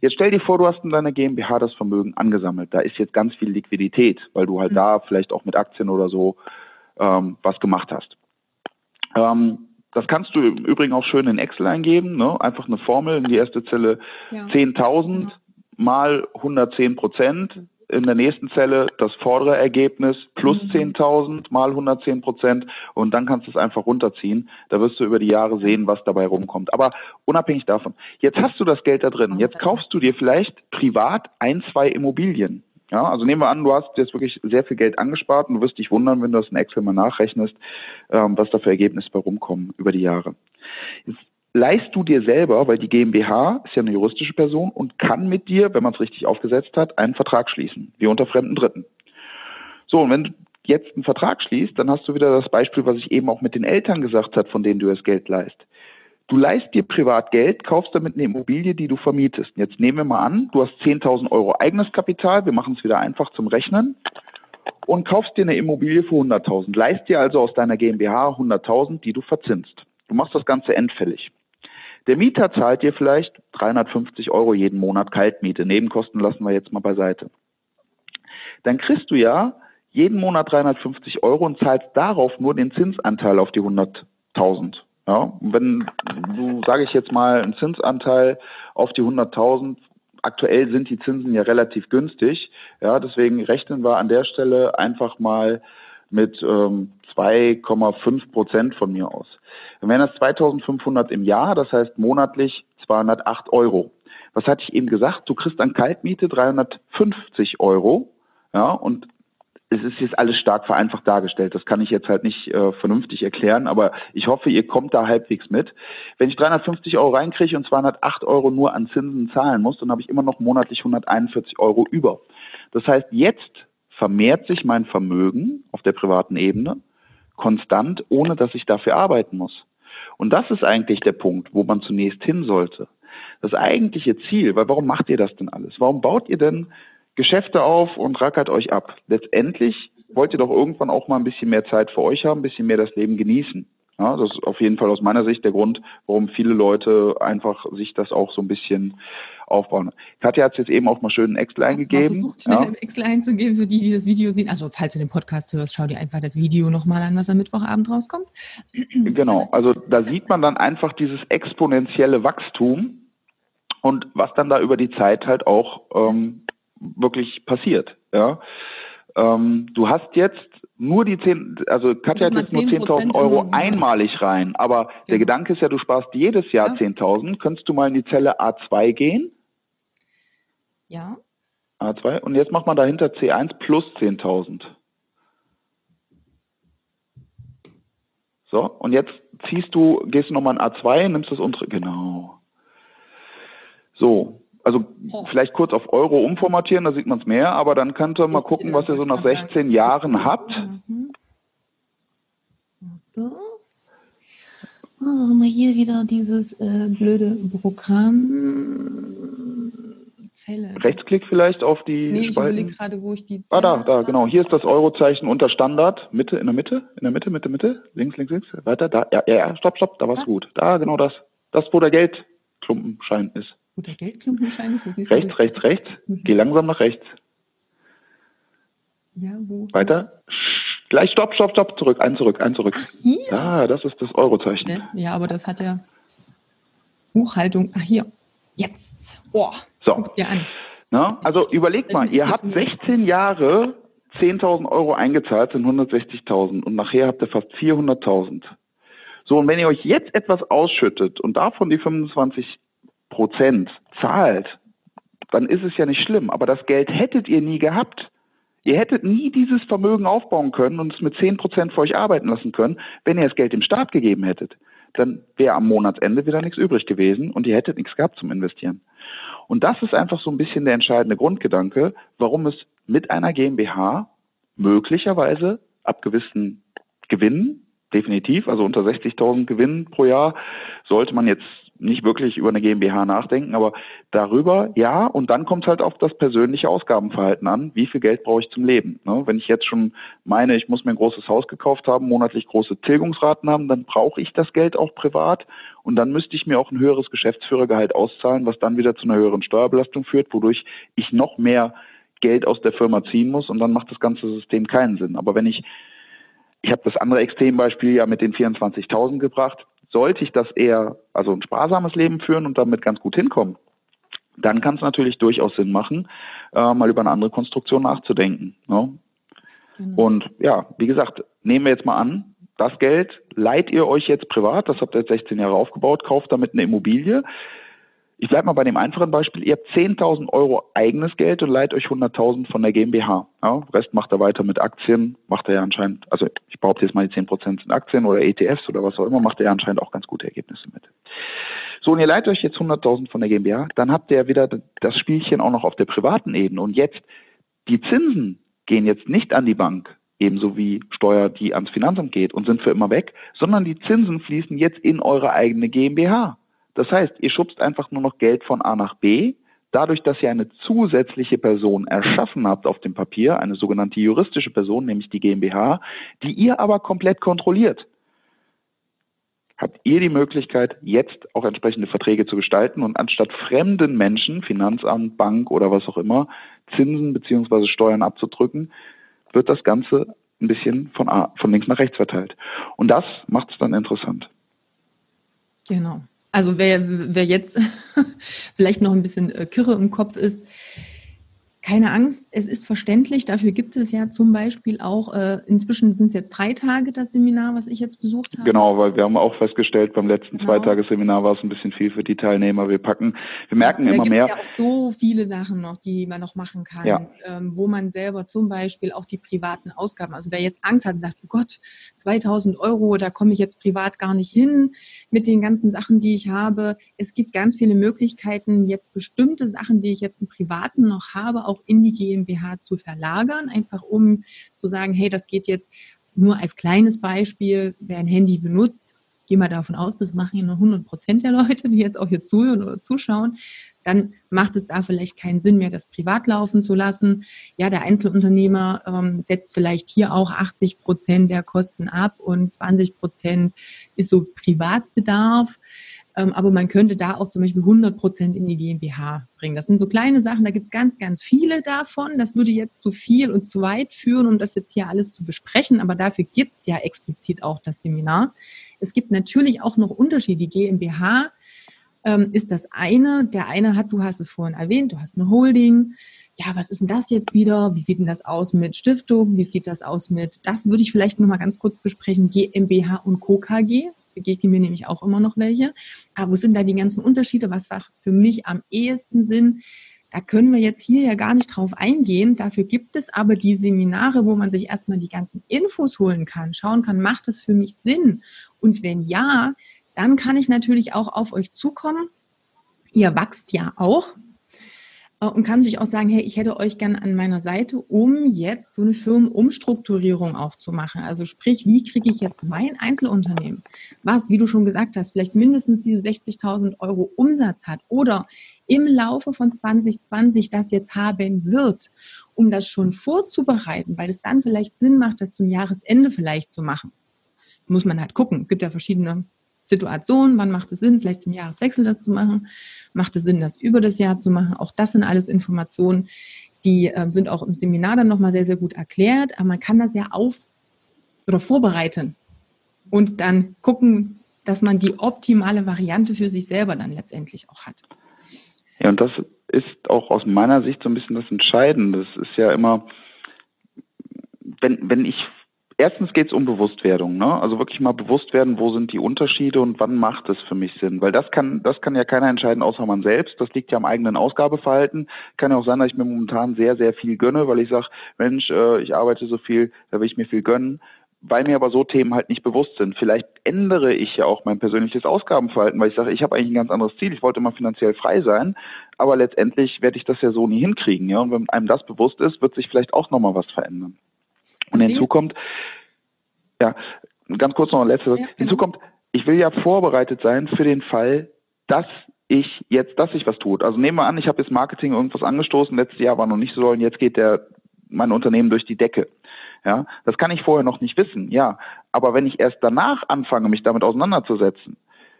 Jetzt stell dir vor, du hast in deiner GmbH das Vermögen angesammelt. Da ist jetzt ganz viel Liquidität, weil du halt mhm. da vielleicht auch mit Aktien oder so ähm, was gemacht hast. Ähm, das kannst du im Übrigen auch schön in Excel eingeben. Ne? Einfach eine Formel in die erste Zelle ja. 10.000 mal 110 Prozent. In der nächsten Zelle das vordere Ergebnis plus mhm. 10.000 mal 110 Prozent und dann kannst du es einfach runterziehen. Da wirst du über die Jahre sehen, was dabei rumkommt. Aber unabhängig davon, jetzt hast du das Geld da drin. Jetzt kaufst du dir vielleicht privat ein, zwei Immobilien. Ja, also nehmen wir an, du hast jetzt wirklich sehr viel Geld angespart und du wirst dich wundern, wenn du das in Excel mal nachrechnest, ähm, was da für Ergebnisse bei rumkommen über die Jahre. Jetzt leist du dir selber, weil die GmbH ist ja eine juristische Person und kann mit dir, wenn man es richtig aufgesetzt hat, einen Vertrag schließen, wie unter fremden Dritten. So, und wenn du jetzt einen Vertrag schließt, dann hast du wieder das Beispiel, was ich eben auch mit den Eltern gesagt habe, von denen du das Geld leist. Du leist dir privat Geld, kaufst damit eine Immobilie, die du vermietest. Jetzt nehmen wir mal an, du hast 10.000 Euro eigenes Kapital, wir machen es wieder einfach zum Rechnen und kaufst dir eine Immobilie für 100.000. Leist dir also aus deiner GmbH 100.000, die du verzinst. Du machst das Ganze endfällig. Der Mieter zahlt dir vielleicht 350 Euro jeden Monat Kaltmiete. Nebenkosten lassen wir jetzt mal beiseite. Dann kriegst du ja jeden Monat 350 Euro und zahlst darauf nur den Zinsanteil auf die 100.000. Ja, wenn du, sage ich jetzt mal, einen Zinsanteil auf die 100.000, aktuell sind die Zinsen ja relativ günstig, ja, deswegen rechnen wir an der Stelle einfach mal mit ähm, 2,5 Prozent von mir aus. Dann wären das 2500 im Jahr, das heißt monatlich 208 Euro. Was hatte ich eben gesagt? Du kriegst an Kaltmiete 350 Euro. Ja, und es ist jetzt alles stark vereinfacht dargestellt. Das kann ich jetzt halt nicht äh, vernünftig erklären, aber ich hoffe, ihr kommt da halbwegs mit. Wenn ich 350 Euro reinkriege und 208 Euro nur an Zinsen zahlen muss, dann habe ich immer noch monatlich 141 Euro über. Das heißt, jetzt vermehrt sich mein Vermögen auf der privaten Ebene konstant, ohne dass ich dafür arbeiten muss. Und das ist eigentlich der Punkt, wo man zunächst hin sollte. Das eigentliche Ziel, weil warum macht ihr das denn alles? Warum baut ihr denn Geschäfte auf und rackert euch ab? Letztendlich wollt ihr doch irgendwann auch mal ein bisschen mehr Zeit für euch haben, ein bisschen mehr das Leben genießen. Ja, das ist auf jeden Fall aus meiner Sicht der Grund, warum viele Leute einfach sich das auch so ein bisschen aufbauen. Katja hat es jetzt eben auch mal schön in Excel eingegeben. Versucht, schnell ja. in Excel einzugeben, für die, die das Video sehen. Also falls du den Podcast hörst, schau dir einfach das Video nochmal an, was am Mittwochabend rauskommt. Genau, also da sieht man dann einfach dieses exponentielle Wachstum und was dann da über die Zeit halt auch ähm, wirklich passiert. Ja. Ähm, du hast jetzt nur die 10, also Katja hat jetzt nur 10.000 Euro einmalig rein, aber ja. der Gedanke ist ja, du sparst jedes Jahr ja. 10.000. Könntest du mal in die Zelle A2 gehen? Ja. A2 und jetzt macht man dahinter C1 plus 10.000. So, und jetzt ziehst du, gehst du nochmal in A2, nimmst das untere, genau. So, also oh. vielleicht kurz auf Euro umformatieren, da sieht man es mehr, aber dann könnt ihr mal ich, gucken, was ihr so nach 16 Jahren habt. Mhm. So. Oh, haben wir hier wieder dieses äh, blöde Programm. Zelle. Rechtsklick vielleicht auf die nee, Spalten. ich überlege gerade, wo ich die Zelle Ah, da, da, genau. Hier ist das Eurozeichen unter Standard. Mitte, in der Mitte, in der Mitte, Mitte, Mitte. Links, links, links. Weiter, da. Ja, ja, ja, stopp, stopp, da war's gut. Da, genau das. Das, wo der Geldklumpenschein ist. Wo der Geldklumpenschein ist? Wo rechts, rechts, rechts. Mhm. Geh langsam nach rechts. Ja, wo? Weiter. Gleich stopp, stopp, stopp, zurück, ein zurück, ein zurück. Ach, hier? Ah, das ist das Eurozeichen. Ne? Ja, aber das hat ja Buchhaltung. Ach, hier. Jetzt. Oh, so. Na, also überlegt mal, ihr habt 16 Jahre 10.000 Euro eingezahlt, sind 160.000 und nachher habt ihr fast 400.000. So, und wenn ihr euch jetzt etwas ausschüttet und davon die 25 Prozent zahlt, dann ist es ja nicht schlimm. Aber das Geld hättet ihr nie gehabt. Ihr hättet nie dieses Vermögen aufbauen können und es mit 10 Prozent für euch arbeiten lassen können, wenn ihr das Geld dem Staat gegeben hättet. Dann wäre am Monatsende wieder nichts übrig gewesen und ihr hättet nichts gehabt zum Investieren. Und das ist einfach so ein bisschen der entscheidende Grundgedanke, warum es mit einer GmbH möglicherweise ab gewissen Gewinnen, definitiv, also unter 60.000 Gewinnen pro Jahr, sollte man jetzt nicht wirklich über eine GmbH nachdenken, aber darüber ja. Und dann kommt es halt auf das persönliche Ausgabenverhalten an. Wie viel Geld brauche ich zum Leben? Ne? Wenn ich jetzt schon meine, ich muss mir ein großes Haus gekauft haben, monatlich große Tilgungsraten haben, dann brauche ich das Geld auch privat. Und dann müsste ich mir auch ein höheres Geschäftsführergehalt auszahlen, was dann wieder zu einer höheren Steuerbelastung führt, wodurch ich noch mehr Geld aus der Firma ziehen muss und dann macht das ganze System keinen Sinn. Aber wenn ich, ich habe das andere Extrembeispiel ja mit den 24.000 gebracht, sollte ich das eher, also ein sparsames Leben führen und damit ganz gut hinkommen, dann kann es natürlich durchaus Sinn machen, äh, mal über eine andere Konstruktion nachzudenken. Ne? Genau. Und ja, wie gesagt, nehmen wir jetzt mal an, das Geld leiht ihr euch jetzt privat, das habt ihr jetzt 16 Jahre aufgebaut, kauft damit eine Immobilie. Ich bleibe mal bei dem einfachen Beispiel. Ihr habt 10.000 Euro eigenes Geld und leiht euch 100.000 von der GmbH. Ja, Rest macht er weiter mit Aktien, macht er ja anscheinend, also ich behaupte jetzt mal die 10% sind Aktien oder ETFs oder was auch immer, macht er ja anscheinend auch ganz gute Ergebnisse mit. So, und ihr leiht euch jetzt 100.000 von der GmbH, dann habt ihr wieder das Spielchen auch noch auf der privaten Ebene. Und jetzt, die Zinsen gehen jetzt nicht an die Bank, ebenso wie Steuer, die ans Finanzamt geht und sind für immer weg, sondern die Zinsen fließen jetzt in eure eigene GmbH. Das heißt, ihr schubst einfach nur noch Geld von A nach B. Dadurch, dass ihr eine zusätzliche Person erschaffen habt auf dem Papier, eine sogenannte juristische Person, nämlich die GmbH, die ihr aber komplett kontrolliert, habt ihr die Möglichkeit, jetzt auch entsprechende Verträge zu gestalten und anstatt fremden Menschen, Finanzamt, Bank oder was auch immer, Zinsen beziehungsweise Steuern abzudrücken, wird das Ganze ein bisschen von, A, von links nach rechts verteilt. Und das macht es dann interessant. Genau. Also wer, wer jetzt vielleicht noch ein bisschen äh, Kirre im Kopf ist, keine Angst, es ist verständlich. Dafür gibt es ja zum Beispiel auch, äh, inzwischen sind es jetzt drei Tage das Seminar, was ich jetzt besucht habe. Genau, weil wir haben auch festgestellt, beim letzten genau. Zweitagesseminar war es ein bisschen viel für die Teilnehmer. Wir packen, wir merken ja, immer mehr. Es gibt ja auch so viele Sachen noch, die man noch machen kann, ja. ähm, wo man selber zum Beispiel auch die privaten Ausgaben, also wer jetzt Angst hat und sagt, oh Gott, 2000 Euro, da komme ich jetzt privat gar nicht hin mit den ganzen Sachen, die ich habe. Es gibt ganz viele Möglichkeiten, jetzt bestimmte Sachen, die ich jetzt im Privaten noch habe, auch auch in die GmbH zu verlagern, einfach um zu sagen, hey, das geht jetzt nur als kleines Beispiel, wer ein Handy benutzt, gehe mal davon aus, das machen ja nur 100 Prozent der Leute, die jetzt auch hier zuhören oder zuschauen, dann macht es da vielleicht keinen Sinn mehr, das privat laufen zu lassen. Ja, der Einzelunternehmer ähm, setzt vielleicht hier auch 80 Prozent der Kosten ab und 20 Prozent ist so Privatbedarf. Ähm, aber man könnte da auch zum Beispiel 100 Prozent in die GmbH bringen. Das sind so kleine Sachen, da gibt es ganz, ganz viele davon. Das würde jetzt zu viel und zu weit führen, um das jetzt hier alles zu besprechen. Aber dafür gibt es ja explizit auch das Seminar. Es gibt natürlich auch noch Unterschiede. Die GmbH ähm, ist das eine. Der eine hat, du hast es vorhin erwähnt, du hast eine Holding. Ja, was ist denn das jetzt wieder? Wie sieht denn das aus mit Stiftung? Wie sieht das aus mit, das würde ich vielleicht nochmal ganz kurz besprechen, GmbH und Co. begegnen mir nämlich auch immer noch welche. Aber wo sind da die ganzen Unterschiede? Was macht für mich am ehesten Sinn? Da können wir jetzt hier ja gar nicht drauf eingehen. Dafür gibt es aber die Seminare, wo man sich erstmal die ganzen Infos holen kann, schauen kann, macht es für mich Sinn? Und wenn ja, dann kann ich natürlich auch auf euch zukommen. Ihr wächst ja auch. Äh, und kann natürlich auch sagen, hey, ich hätte euch gern an meiner Seite, um jetzt so eine Firmenumstrukturierung auch zu machen. Also sprich, wie kriege ich jetzt mein Einzelunternehmen, was, wie du schon gesagt hast, vielleicht mindestens diese 60.000 Euro Umsatz hat oder im Laufe von 2020 das jetzt haben wird, um das schon vorzubereiten, weil es dann vielleicht Sinn macht, das zum Jahresende vielleicht zu machen. Muss man halt gucken. Es gibt ja verschiedene Situation, wann macht es Sinn, vielleicht zum Jahreswechsel das zu machen, macht es Sinn, das über das Jahr zu machen. Auch das sind alles Informationen, die äh, sind auch im Seminar dann nochmal sehr, sehr gut erklärt, aber man kann das ja auf oder vorbereiten und dann gucken, dass man die optimale Variante für sich selber dann letztendlich auch hat. Ja, und das ist auch aus meiner Sicht so ein bisschen das Entscheidende. Das ist ja immer, wenn, wenn ich Erstens geht es um Bewusstwerdung, ne? Also wirklich mal bewusst werden, wo sind die Unterschiede und wann macht es für mich Sinn? Weil das kann, das kann ja keiner entscheiden, außer man selbst. Das liegt ja am eigenen Ausgabeverhalten. Kann ja auch sein, dass ich mir momentan sehr, sehr viel gönne, weil ich sage, Mensch, äh, ich arbeite so viel, da will ich mir viel gönnen weil mir aber so Themen halt nicht bewusst sind. Vielleicht ändere ich ja auch mein persönliches Ausgabenverhalten, weil ich sage, ich habe eigentlich ein ganz anderes Ziel. Ich wollte immer finanziell frei sein, aber letztendlich werde ich das ja so nie hinkriegen. Ja? Und wenn einem das bewusst ist, wird sich vielleicht auch nochmal was verändern. Und hinzu kommt, ja, ganz kurz noch ein letztes. Ja, hinzu kommt, ich will ja vorbereitet sein für den Fall, dass ich jetzt, dass sich was tut. Also nehmen wir an, ich habe jetzt Marketing irgendwas angestoßen, letztes Jahr war noch nicht so und jetzt geht der mein Unternehmen durch die Decke. Ja, das kann ich vorher noch nicht wissen, ja. Aber wenn ich erst danach anfange, mich damit auseinanderzusetzen,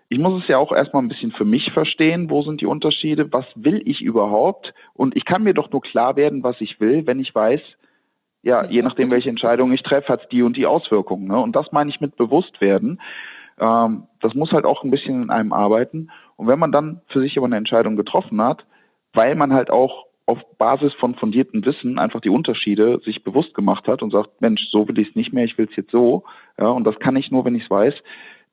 ich muss es ja auch erstmal ein bisschen für mich verstehen, wo sind die Unterschiede, was will ich überhaupt? Und ich kann mir doch nur klar werden, was ich will, wenn ich weiß, ja, je nachdem, welche Entscheidung ich treffe, hat die und die Auswirkungen. Ne? Und das meine ich mit Bewusstwerden. Ähm, das muss halt auch ein bisschen in einem arbeiten. Und wenn man dann für sich aber eine Entscheidung getroffen hat, weil man halt auch auf Basis von fundiertem Wissen einfach die Unterschiede sich bewusst gemacht hat und sagt, Mensch, so will ich es nicht mehr, ich will es jetzt so, ja, und das kann ich nur, wenn ich es weiß,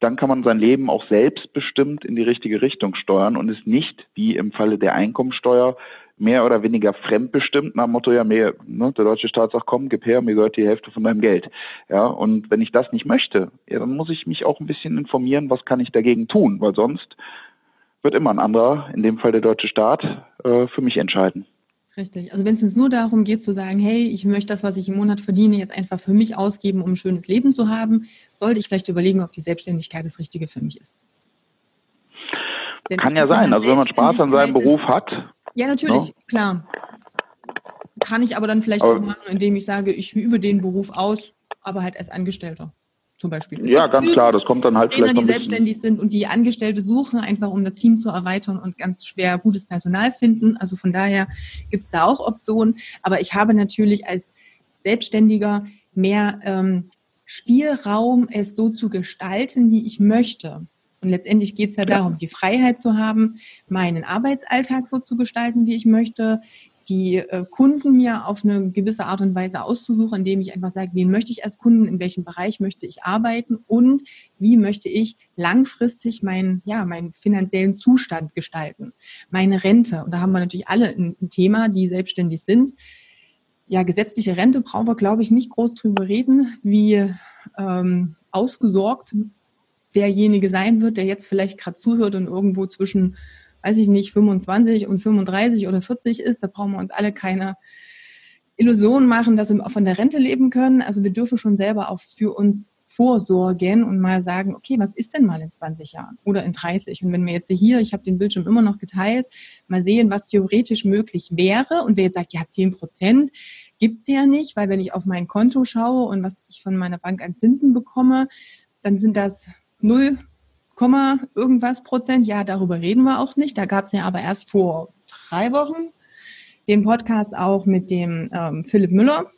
dann kann man sein Leben auch selbstbestimmt in die richtige Richtung steuern und ist nicht, wie im Falle der Einkommensteuer, mehr oder weniger fremdbestimmt nach dem Motto, ja, mehr, ne, der deutsche Staat sagt, komm, gib her, mir gehört die Hälfte von deinem Geld. Ja, und wenn ich das nicht möchte, ja, dann muss ich mich auch ein bisschen informieren, was kann ich dagegen tun, weil sonst wird immer ein anderer, in dem Fall der deutsche Staat, äh, für mich entscheiden. Richtig. Also wenn es uns nur darum geht zu sagen, hey, ich möchte das, was ich im Monat verdiene, jetzt einfach für mich ausgeben, um ein schönes Leben zu haben, sollte ich vielleicht überlegen, ob die Selbstständigkeit das Richtige für mich ist. Denn Kann ja sein. Also wenn man Spaß an seinem Beruf hat. Ja, natürlich, no? Klar. Kann ich aber dann vielleicht aber auch machen, indem ich sage, ich übe den Beruf aus, aber halt als Angestellter zum Beispiel. Ja, ganz klar, das kommt dann halt Trainer, vielleicht die selbstständig sind und die Angestellte suchen, einfach um das Team zu erweitern und ganz schwer gutes Personal finden. Also von daher gibt es da auch Optionen. Aber ich habe natürlich als Selbstständiger mehr ähm, Spielraum, es so zu gestalten, wie ich möchte. Und letztendlich geht es ja darum, die Freiheit zu haben, meinen Arbeitsalltag so zu gestalten, wie ich möchte, die äh, Kunden mir auf eine gewisse Art und Weise auszusuchen, indem ich einfach sage, wen möchte ich als Kunden, in welchem Bereich möchte ich arbeiten und wie möchte ich langfristig meinen, ja, meinen finanziellen Zustand gestalten, meine Rente. Und da haben wir natürlich alle ein, Thema, die selbstständig sind. Ja, gesetzliche Rente brauchen wir, glaube ich, nicht groß drüber reden, wie ähm, ausgesorgt derjenige sein wird, der jetzt vielleicht gerade zuhört und irgendwo zwischen weiß ich nicht, 25 und 35 oder 40 ist, da brauchen wir uns alle keine Illusionen machen, dass wir von der Rente leben können. Also wir dürfen schon selber auch für uns vorsorgen und mal sagen, okay, was ist denn mal in 20 Jahren oder in 30? Und wenn wir jetzt hier, ich habe den Bildschirm immer noch geteilt, mal sehen, was theoretisch möglich wäre. Und wer jetzt sagt, ja, 10 Prozent gibt's ja nicht, weil wenn ich auf mein Konto schaue und was ich von meiner Bank an Zinsen bekomme, dann sind das null irgendwas Prozent. Ja, darüber reden wir auch nicht. Da gab es ja aber erst vor drei Wochen den Podcast auch mit dem ähm, Philipp Müller.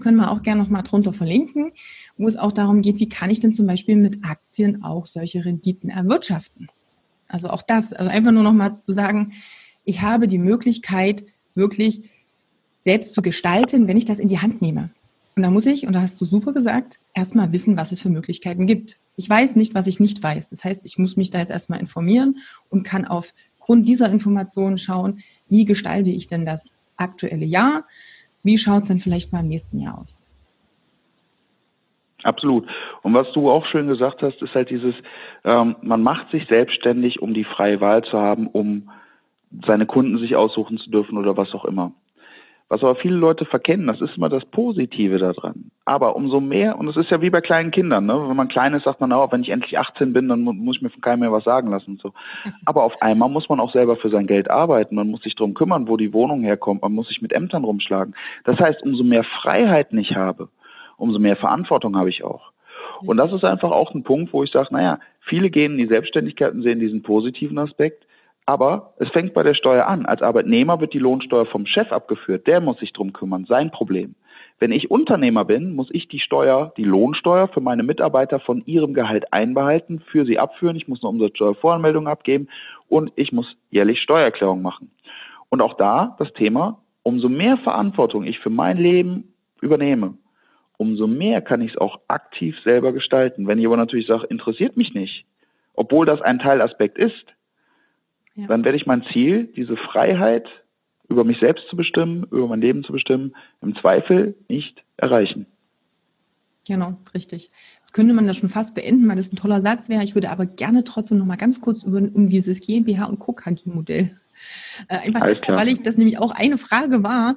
Können wir auch gerne nochmal drunter verlinken, wo es auch darum geht, wie kann ich denn zum Beispiel mit Aktien auch solche Renditen erwirtschaften. Also auch das, also einfach nur nochmal zu sagen, ich habe die Möglichkeit, wirklich selbst zu gestalten, wenn ich das in die Hand nehme. Und da muss ich, und da hast du super gesagt, erstmal wissen, was es für Möglichkeiten gibt. Ich weiß nicht, was ich nicht weiß. Das heißt, ich muss mich da jetzt erstmal informieren und kann aufgrund dieser Informationen schauen, wie gestalte ich denn das aktuelle Jahr? Wie schaut es denn vielleicht mal im nächsten Jahr aus? Absolut. Und was du auch schön gesagt hast, ist halt dieses, ähm, man macht sich selbstständig, um die freie Wahl zu haben, um seine Kunden sich aussuchen zu dürfen oder was auch immer. Was aber viele Leute verkennen, das ist immer das Positive daran. Aber umso mehr, und es ist ja wie bei kleinen Kindern, ne? wenn man klein ist, sagt man auch, wenn ich endlich 18 bin, dann muss ich mir von keinem mehr was sagen lassen. So. Aber auf einmal muss man auch selber für sein Geld arbeiten. Man muss sich darum kümmern, wo die Wohnung herkommt. Man muss sich mit Ämtern rumschlagen. Das heißt, umso mehr Freiheiten ich habe, umso mehr Verantwortung habe ich auch. Und das ist einfach auch ein Punkt, wo ich sage, naja, viele gehen in die Selbstständigkeit und sehen diesen positiven Aspekt. Aber es fängt bei der Steuer an. Als Arbeitnehmer wird die Lohnsteuer vom Chef abgeführt. Der muss sich drum kümmern. Sein Problem. Wenn ich Unternehmer bin, muss ich die Steuer, die Lohnsteuer für meine Mitarbeiter von ihrem Gehalt einbehalten, für sie abführen. Ich muss eine Umsatzsteuervoranmeldung abgeben und ich muss jährlich Steuererklärung machen. Und auch da das Thema, umso mehr Verantwortung ich für mein Leben übernehme, umso mehr kann ich es auch aktiv selber gestalten. Wenn ich aber natürlich sage, interessiert mich nicht, obwohl das ein Teilaspekt ist, ja. dann werde ich mein Ziel, diese Freiheit über mich selbst zu bestimmen, über mein Leben zu bestimmen, im Zweifel nicht erreichen. Genau, richtig. Das könnte man da schon fast beenden, weil das ein toller Satz wäre. Ich würde aber gerne trotzdem noch mal ganz kurz über, um dieses GmbH und Co. KG-Modell. Äh, einfach deshalb, weil ich das nämlich auch eine Frage war.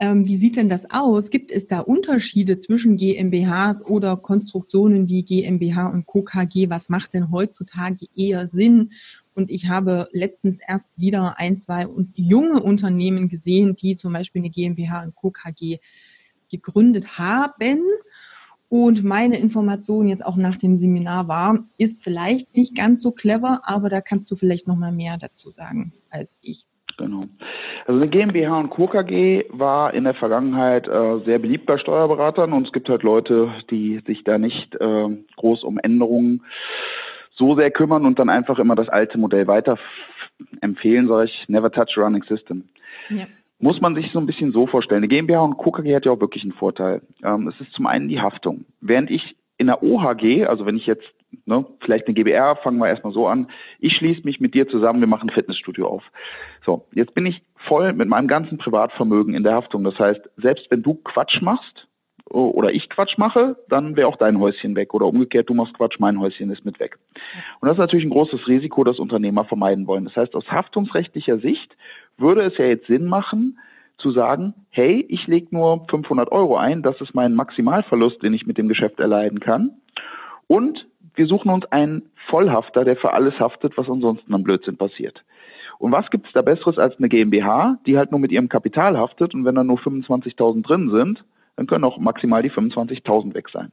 Ähm, wie sieht denn das aus? Gibt es da Unterschiede zwischen GmbHs oder Konstruktionen wie GmbH und Co. KG? Was macht denn heutzutage eher Sinn? Und ich habe letztens erst wieder ein, zwei junge Unternehmen gesehen, die zum Beispiel eine GmbH und Co. KG gegründet haben. Und meine Information jetzt auch nach dem Seminar war, ist vielleicht nicht ganz so clever, aber da kannst du vielleicht noch mal mehr dazu sagen als ich. Genau. Also eine GmbH und Co. KG war in der Vergangenheit äh, sehr beliebt bei Steuerberatern und es gibt halt Leute, die sich da nicht äh, groß um Änderungen so sehr kümmern und dann einfach immer das alte Modell weiter empfehlen, sage ich, never touch a running system. Ja. Muss man sich so ein bisschen so vorstellen. Die GmbH und Co. KG hat ja auch wirklich einen Vorteil. Ähm, es ist zum einen die Haftung. Während ich in der OHG, also wenn ich jetzt ne, vielleicht eine GBR, fangen wir erstmal so an. Ich schließe mich mit dir zusammen, wir machen ein Fitnessstudio auf. So, jetzt bin ich voll mit meinem ganzen Privatvermögen in der Haftung. Das heißt, selbst wenn du Quatsch machst oder ich Quatsch mache, dann wäre auch dein Häuschen weg. Oder umgekehrt, du machst Quatsch, mein Häuschen ist mit weg. Und das ist natürlich ein großes Risiko, das Unternehmer vermeiden wollen. Das heißt, aus haftungsrechtlicher Sicht würde es ja jetzt Sinn machen, zu sagen, hey, ich lege nur 500 Euro ein, das ist mein Maximalverlust, den ich mit dem Geschäft erleiden kann. Und wir suchen uns einen Vollhafter, der für alles haftet, was ansonsten am Blödsinn passiert. Und was gibt es da Besseres als eine GmbH, die halt nur mit ihrem Kapital haftet und wenn da nur 25.000 drin sind, dann können auch maximal die 25.000 weg sein.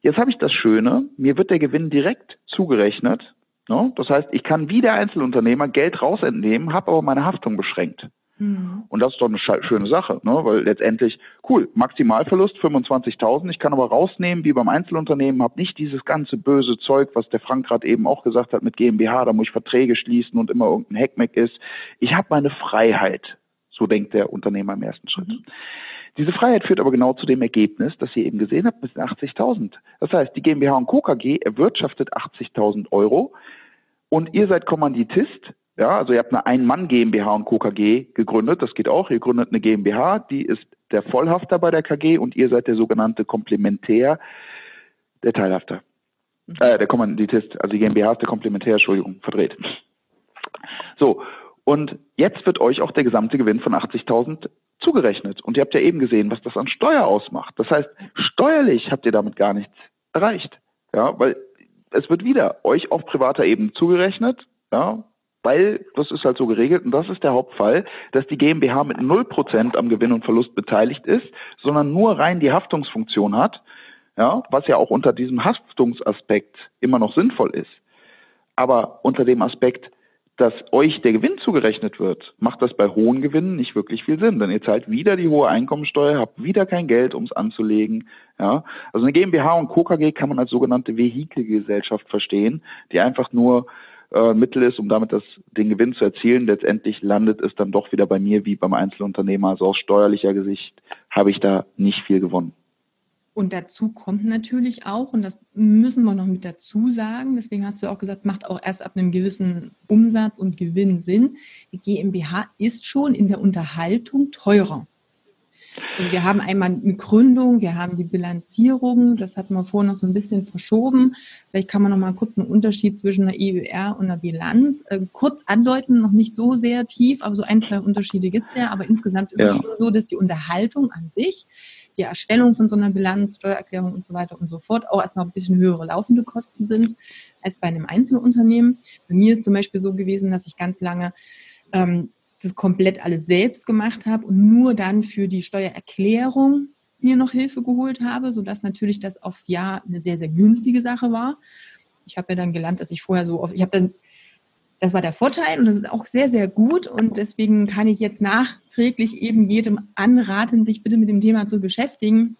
Jetzt habe ich das Schöne, mir wird der Gewinn direkt zugerechnet. Ne? Das heißt, ich kann wie der Einzelunternehmer Geld rausentnehmen, habe aber meine Haftung beschränkt. Mhm. Und das ist doch eine schöne Sache, ne? weil letztendlich, cool, Maximalverlust 25.000, ich kann aber rausnehmen, wie beim Einzelunternehmen, habe nicht dieses ganze böse Zeug, was der Frank gerade eben auch gesagt hat mit GmbH, da muss ich Verträge schließen und immer irgendein Hackmeck ist. Ich habe meine Freiheit, so denkt der Unternehmer im ersten Schritt. Mhm. Diese Freiheit führt aber genau zu dem Ergebnis, das ihr eben gesehen habt, bis 80.000. Das heißt, die GmbH und Co. KG erwirtschaftet 80.000 Euro und ihr seid Kommanditist, ja, also ihr habt eine Ein-Mann GmbH und Co. KG gegründet, das geht auch. Ihr gründet eine GmbH, die ist der Vollhafter bei der KG und ihr seid der sogenannte Komplementär, der Teilhafter. Mhm. Äh, der Kommanditist, also die GmbH ist der Komplementär, Entschuldigung, verdreht. So, und jetzt wird euch auch der gesamte Gewinn von 80.000 zugerechnet. Und ihr habt ja eben gesehen, was das an Steuer ausmacht. Das heißt, steuerlich habt ihr damit gar nichts erreicht. Ja, weil es wird wieder euch auf privater Ebene zugerechnet. Ja, weil das ist halt so geregelt und das ist der Hauptfall, dass die GmbH mit 0% am Gewinn und Verlust beteiligt ist, sondern nur rein die Haftungsfunktion hat, ja, was ja auch unter diesem Haftungsaspekt immer noch sinnvoll ist. Aber unter dem Aspekt, dass euch der Gewinn zugerechnet wird, macht das bei hohen Gewinnen nicht wirklich viel Sinn, denn ihr zahlt wieder die hohe Einkommensteuer, habt wieder kein Geld, um es anzulegen. Ja, also eine GmbH und KKG kann man als sogenannte Vehikelgesellschaft verstehen, die einfach nur äh, Mittel ist, um damit das, den Gewinn zu erzielen. Letztendlich landet es dann doch wieder bei mir wie beim Einzelunternehmer. Also aus steuerlicher Gesicht habe ich da nicht viel gewonnen. Und dazu kommt natürlich auch, und das müssen wir noch mit dazu sagen, deswegen hast du auch gesagt, macht auch erst ab einem gewissen Umsatz und Gewinn Sinn. Die GmbH ist schon in der Unterhaltung teurer. Also wir haben einmal eine Gründung, wir haben die Bilanzierung, das hatten wir vorhin noch so ein bisschen verschoben. Vielleicht kann man noch mal kurz einen Unterschied zwischen einer EUR und einer Bilanz äh, kurz andeuten, noch nicht so sehr tief, aber so ein, zwei Unterschiede gibt es ja. Aber insgesamt ist ja. es schon so, dass die Unterhaltung an sich, die Erstellung von so einer Bilanz, Steuererklärung und so weiter und so fort auch erstmal ein bisschen höhere laufende Kosten sind als bei einem Einzelunternehmen. Bei mir ist zum Beispiel so gewesen, dass ich ganz lange ähm, das komplett alles selbst gemacht habe und nur dann für die Steuererklärung mir noch Hilfe geholt habe, sodass natürlich das aufs Jahr eine sehr, sehr günstige Sache war. Ich habe ja dann gelernt, dass ich vorher so auf, ich habe dann, das war der Vorteil und das ist auch sehr, sehr gut und deswegen kann ich jetzt nachträglich eben jedem anraten, sich bitte mit dem Thema zu beschäftigen.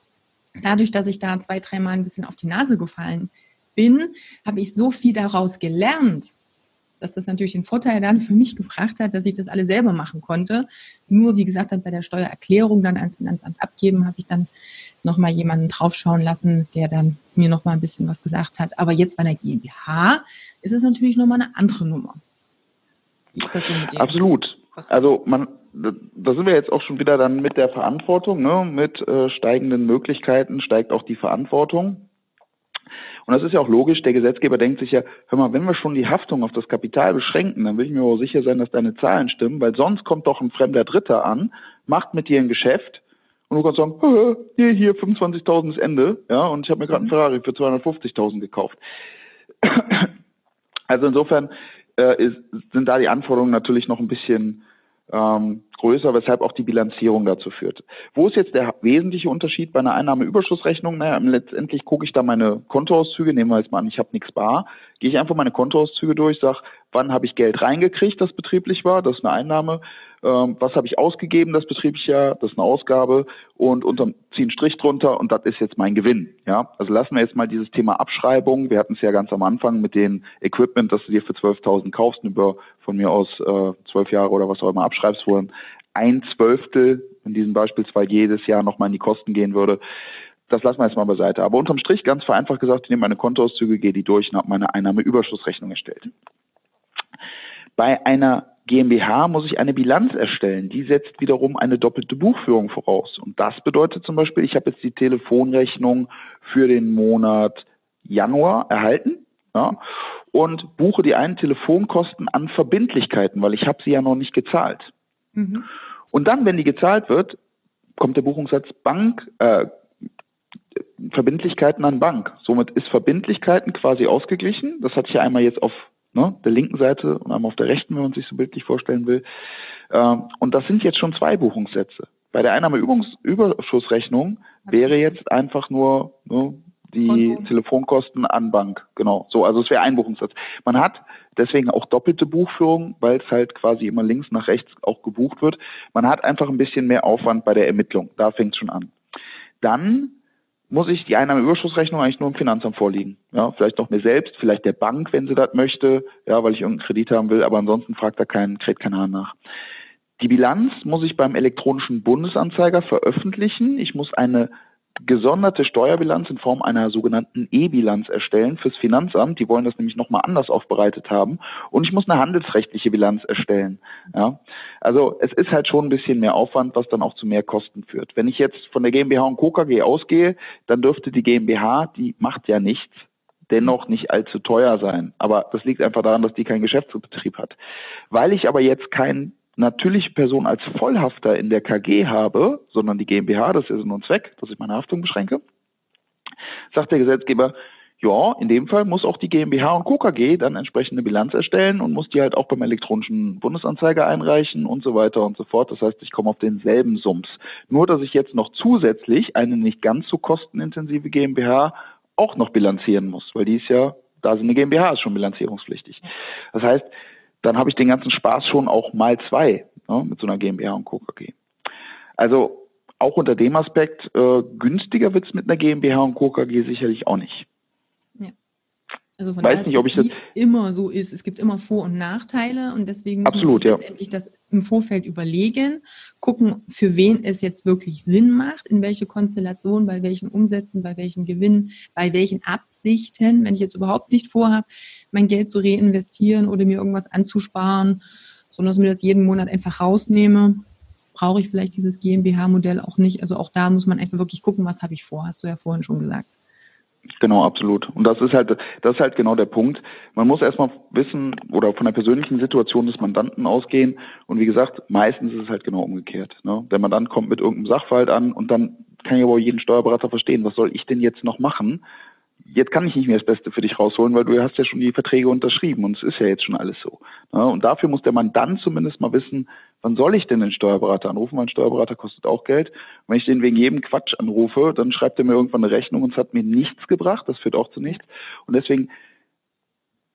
Dadurch, dass ich da zwei, dreimal ein bisschen auf die Nase gefallen bin, habe ich so viel daraus gelernt, dass das natürlich den Vorteil dann für mich gebracht hat, dass ich das alle selber machen konnte. Nur, wie gesagt, dann bei der Steuererklärung dann ans Finanzamt abgeben, habe ich dann nochmal jemanden draufschauen lassen, der dann mir nochmal ein bisschen was gesagt hat. Aber jetzt bei der GmbH ist es natürlich nochmal eine andere Nummer. Wie ist das so mit dir? Absolut. Also man, da sind wir jetzt auch schon wieder dann mit der Verantwortung, ne? mit äh, steigenden Möglichkeiten steigt auch die Verantwortung. Und das ist ja auch logisch, der Gesetzgeber denkt sich ja, hör mal, wenn wir schon die Haftung auf das Kapital beschränken, dann will ich mir auch sicher sein, dass deine Zahlen stimmen, weil sonst kommt doch ein fremder Dritter an, macht mit dir ein Geschäft und du kannst sagen, hier, hier, 25.000 ist Ende, ja, und ich habe mir gerade einen mhm. Ferrari für 250.000 gekauft. Also insofern äh, ist, sind da die Anforderungen natürlich noch ein bisschen ähm, größer, weshalb auch die Bilanzierung dazu führt. Wo ist jetzt der wesentliche Unterschied bei einer Einnahmeüberschussrechnung? Naja, letztendlich gucke ich da meine Kontoauszüge, nehmen wir jetzt mal an, ich habe nichts bar, gehe ich einfach meine Kontoauszüge durch, sage, wann habe ich Geld reingekriegt, das betrieblich war, das ist eine Einnahme, ähm, was habe ich ausgegeben, das betriebliche, das ist eine Ausgabe und unterm ziehe einen Strich drunter und das ist jetzt mein Gewinn. Ja, also lassen wir jetzt mal dieses Thema Abschreibung. Wir hatten es ja ganz am Anfang mit dem Equipment, das du dir für 12.000 kaufst, über von mir aus äh, zwölf äh, Jahre oder was auch immer abschreibst, wo ein Zwölftel in diesem Beispielsfall jedes Jahr nochmal in die Kosten gehen würde. das lassen wir jetzt mal beiseite. Aber unterm Strich, ganz vereinfacht gesagt, ich nehme meine Kontoauszüge, gehe die durch und habe meine Einnahmeüberschussrechnung erstellt. Bei einer GmbH muss ich eine Bilanz erstellen. Die setzt wiederum eine doppelte Buchführung voraus. Und das bedeutet zum Beispiel, ich habe jetzt die Telefonrechnung für den Monat Januar erhalten ja, und buche die einen Telefonkosten an Verbindlichkeiten, weil ich habe sie ja noch nicht gezahlt. Mhm. Und dann, wenn die gezahlt wird, kommt der Buchungssatz Bank, äh, Verbindlichkeiten an Bank. Somit ist Verbindlichkeiten quasi ausgeglichen. Das hatte ich ja einmal jetzt auf ne, der linken Seite und einmal auf der rechten, wenn man sich so bildlich vorstellen will. Ähm, und das sind jetzt schon zwei Buchungssätze. Bei der Einnahmeübungsüberschussrechnung wäre jetzt einfach nur ne, die. Telefonkosten an Bank. Genau. So, also es wäre ein Buchungssatz. Man hat deswegen auch doppelte Buchführung, weil es halt quasi immer links nach rechts auch gebucht wird. Man hat einfach ein bisschen mehr Aufwand bei der Ermittlung. Da fängt es schon an. Dann muss ich die Einnahmeüberschussrechnung eigentlich nur im Finanzamt vorliegen. Ja, vielleicht noch mir selbst, vielleicht der Bank, wenn sie das möchte, ja, weil ich irgendeinen Kredit haben will, aber ansonsten fragt da kein, kräht kein Hahn nach. Die Bilanz muss ich beim elektronischen Bundesanzeiger veröffentlichen. Ich muss eine gesonderte Steuerbilanz in Form einer sogenannten E-Bilanz erstellen fürs Finanzamt. Die wollen das nämlich nochmal anders aufbereitet haben. Und ich muss eine handelsrechtliche Bilanz erstellen. Ja. Also es ist halt schon ein bisschen mehr Aufwand, was dann auch zu mehr Kosten führt. Wenn ich jetzt von der GmbH und Co. KG ausgehe, dann dürfte die GmbH, die macht ja nichts, dennoch nicht allzu teuer sein. Aber das liegt einfach daran, dass die keinen Geschäftsbetrieb hat. Weil ich aber jetzt kein natürliche Person als Vollhafter in der KG habe, sondern die GmbH, das ist nur ein Zweck, dass ich meine Haftung beschränke, sagt der Gesetzgeber, ja, in dem Fall muss auch die GmbH und Co. KG dann entsprechende Bilanz erstellen und muss die halt auch beim elektronischen Bundesanzeiger einreichen und so weiter und so fort. Das heißt, ich komme auf denselben Sums. Nur, dass ich jetzt noch zusätzlich eine nicht ganz so kostenintensive GmbH auch noch bilanzieren muss, weil die ist ja, da sind eine GmbH ist schon bilanzierungspflichtig. Das heißt, dann habe ich den ganzen Spaß schon auch mal zwei ne, mit so einer GmbH und Co. KG. Also auch unter dem Aspekt, äh, günstiger wird's mit einer GmbH und Co. KG sicherlich auch nicht. Also von Weiß nicht, ob ich das immer so ist. Es gibt immer Vor- und Nachteile und deswegen Absolut, ja. letztendlich das im Vorfeld überlegen, gucken, für wen es jetzt wirklich Sinn macht, in welche Konstellation, bei welchen Umsätzen, bei welchen Gewinnen, bei welchen Absichten, wenn ich jetzt überhaupt nicht vorhabe, mein Geld zu reinvestieren oder mir irgendwas anzusparen, sondern dass ich mir das jeden Monat einfach rausnehme, brauche ich vielleicht dieses GmbH-Modell auch nicht. Also auch da muss man einfach wirklich gucken, was habe ich vor, hast du ja vorhin schon gesagt. Genau, absolut. Und das ist halt, das ist halt genau der Punkt. Man muss erstmal wissen oder von der persönlichen Situation des Mandanten ausgehen. Und wie gesagt, meistens ist es halt genau umgekehrt. Ne? Der Mandant kommt mit irgendeinem Sachverhalt an und dann kann ich aber jeden Steuerberater verstehen, was soll ich denn jetzt noch machen? Jetzt kann ich nicht mehr das Beste für dich rausholen, weil du hast ja schon die Verträge unterschrieben und es ist ja jetzt schon alles so. Und dafür muss der Mandant zumindest mal wissen, wann soll ich denn den Steuerberater anrufen? Weil ein Steuerberater kostet auch Geld. Und wenn ich den wegen jedem Quatsch anrufe, dann schreibt er mir irgendwann eine Rechnung und es hat mir nichts gebracht. Das führt auch zu nichts. Und deswegen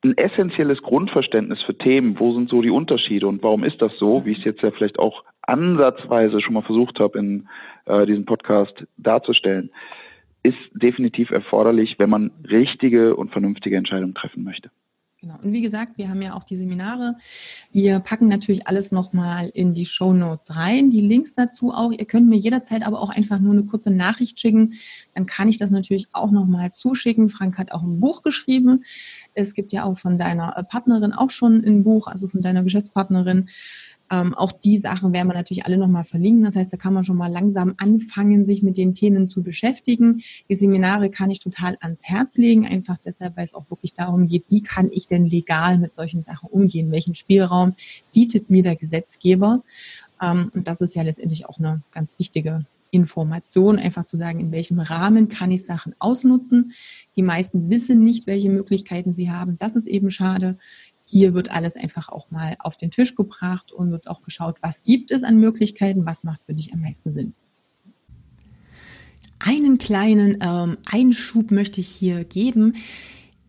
ein essentielles Grundverständnis für Themen, wo sind so die Unterschiede und warum ist das so, wie ich es jetzt ja vielleicht auch ansatzweise schon mal versucht habe, in äh, diesem Podcast darzustellen, ist definitiv erforderlich, wenn man richtige und vernünftige Entscheidungen treffen möchte. Genau. Und wie gesagt, wir haben ja auch die Seminare. Wir packen natürlich alles nochmal in die Show Notes rein, die Links dazu auch. Ihr könnt mir jederzeit aber auch einfach nur eine kurze Nachricht schicken. Dann kann ich das natürlich auch nochmal zuschicken. Frank hat auch ein Buch geschrieben. Es gibt ja auch von deiner Partnerin auch schon ein Buch, also von deiner Geschäftspartnerin. Ähm, auch die Sachen werden wir natürlich alle nochmal verlinken. Das heißt, da kann man schon mal langsam anfangen, sich mit den Themen zu beschäftigen. Die Seminare kann ich total ans Herz legen, einfach deshalb, weil es auch wirklich darum geht, wie kann ich denn legal mit solchen Sachen umgehen? Welchen Spielraum bietet mir der Gesetzgeber? Ähm, und das ist ja letztendlich auch eine ganz wichtige Information, einfach zu sagen, in welchem Rahmen kann ich Sachen ausnutzen. Die meisten wissen nicht, welche Möglichkeiten sie haben. Das ist eben schade. Hier wird alles einfach auch mal auf den Tisch gebracht und wird auch geschaut, was gibt es an Möglichkeiten, was macht für dich am meisten Sinn. Einen kleinen ähm, Einschub möchte ich hier geben.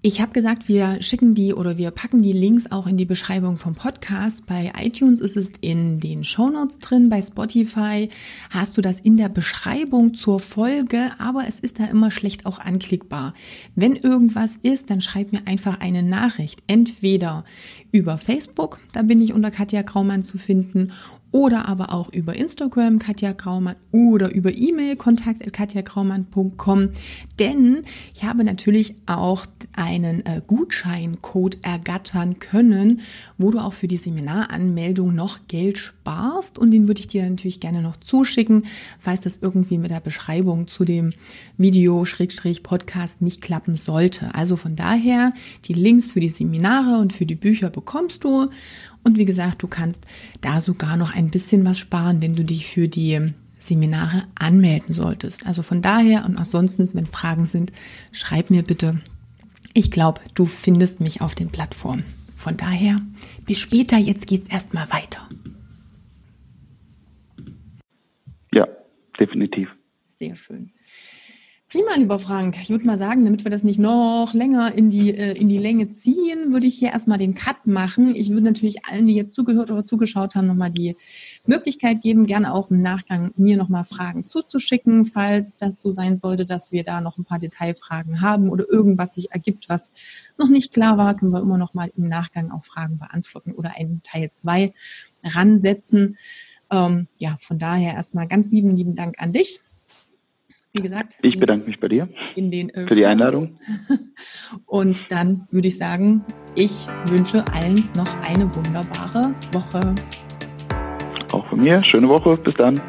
Ich habe gesagt, wir schicken die oder wir packen die Links auch in die Beschreibung vom Podcast. Bei iTunes ist es in den Show Notes drin, bei Spotify hast du das in der Beschreibung zur Folge, aber es ist da immer schlecht auch anklickbar. Wenn irgendwas ist, dann schreib mir einfach eine Nachricht, entweder über Facebook, da bin ich unter Katja Kraumann zu finden, oder aber auch über Instagram Katja Graumann oder über E-Mail kontakt@katjagraumann.com, denn ich habe natürlich auch einen äh, Gutscheincode ergattern können, wo du auch für die Seminaranmeldung noch Geld sparst. Und den würde ich dir natürlich gerne noch zuschicken, falls das irgendwie mit der Beschreibung zu dem Video Schrägstrich Podcast nicht klappen sollte. Also von daher die Links für die Seminare und für die Bücher bekommst du und wie gesagt, du kannst da sogar noch ein bisschen was sparen, wenn du dich für die Seminare anmelden solltest. Also von daher und ansonsten, wenn Fragen sind, schreib mir bitte. Ich glaube, du findest mich auf den Plattformen. Von daher, bis später, jetzt geht's erstmal weiter. Ja, definitiv. Sehr schön. Prima, lieber Frank. Ich würde mal sagen, damit wir das nicht noch länger in die, äh, in die Länge ziehen, würde ich hier erstmal den Cut machen. Ich würde natürlich allen, die jetzt zugehört oder zugeschaut haben, nochmal die Möglichkeit geben, gerne auch im Nachgang mir nochmal Fragen zuzuschicken, falls das so sein sollte, dass wir da noch ein paar Detailfragen haben oder irgendwas sich ergibt, was noch nicht klar war, können wir immer noch mal im Nachgang auch Fragen beantworten oder einen Teil zwei ransetzen. Ähm, ja, von daher erstmal ganz lieben, lieben Dank an dich wie gesagt. Ich bedanke mich bei dir den, äh, für die Einladung. Und dann würde ich sagen, ich wünsche allen noch eine wunderbare Woche. Auch von mir. Schöne Woche. Bis dann.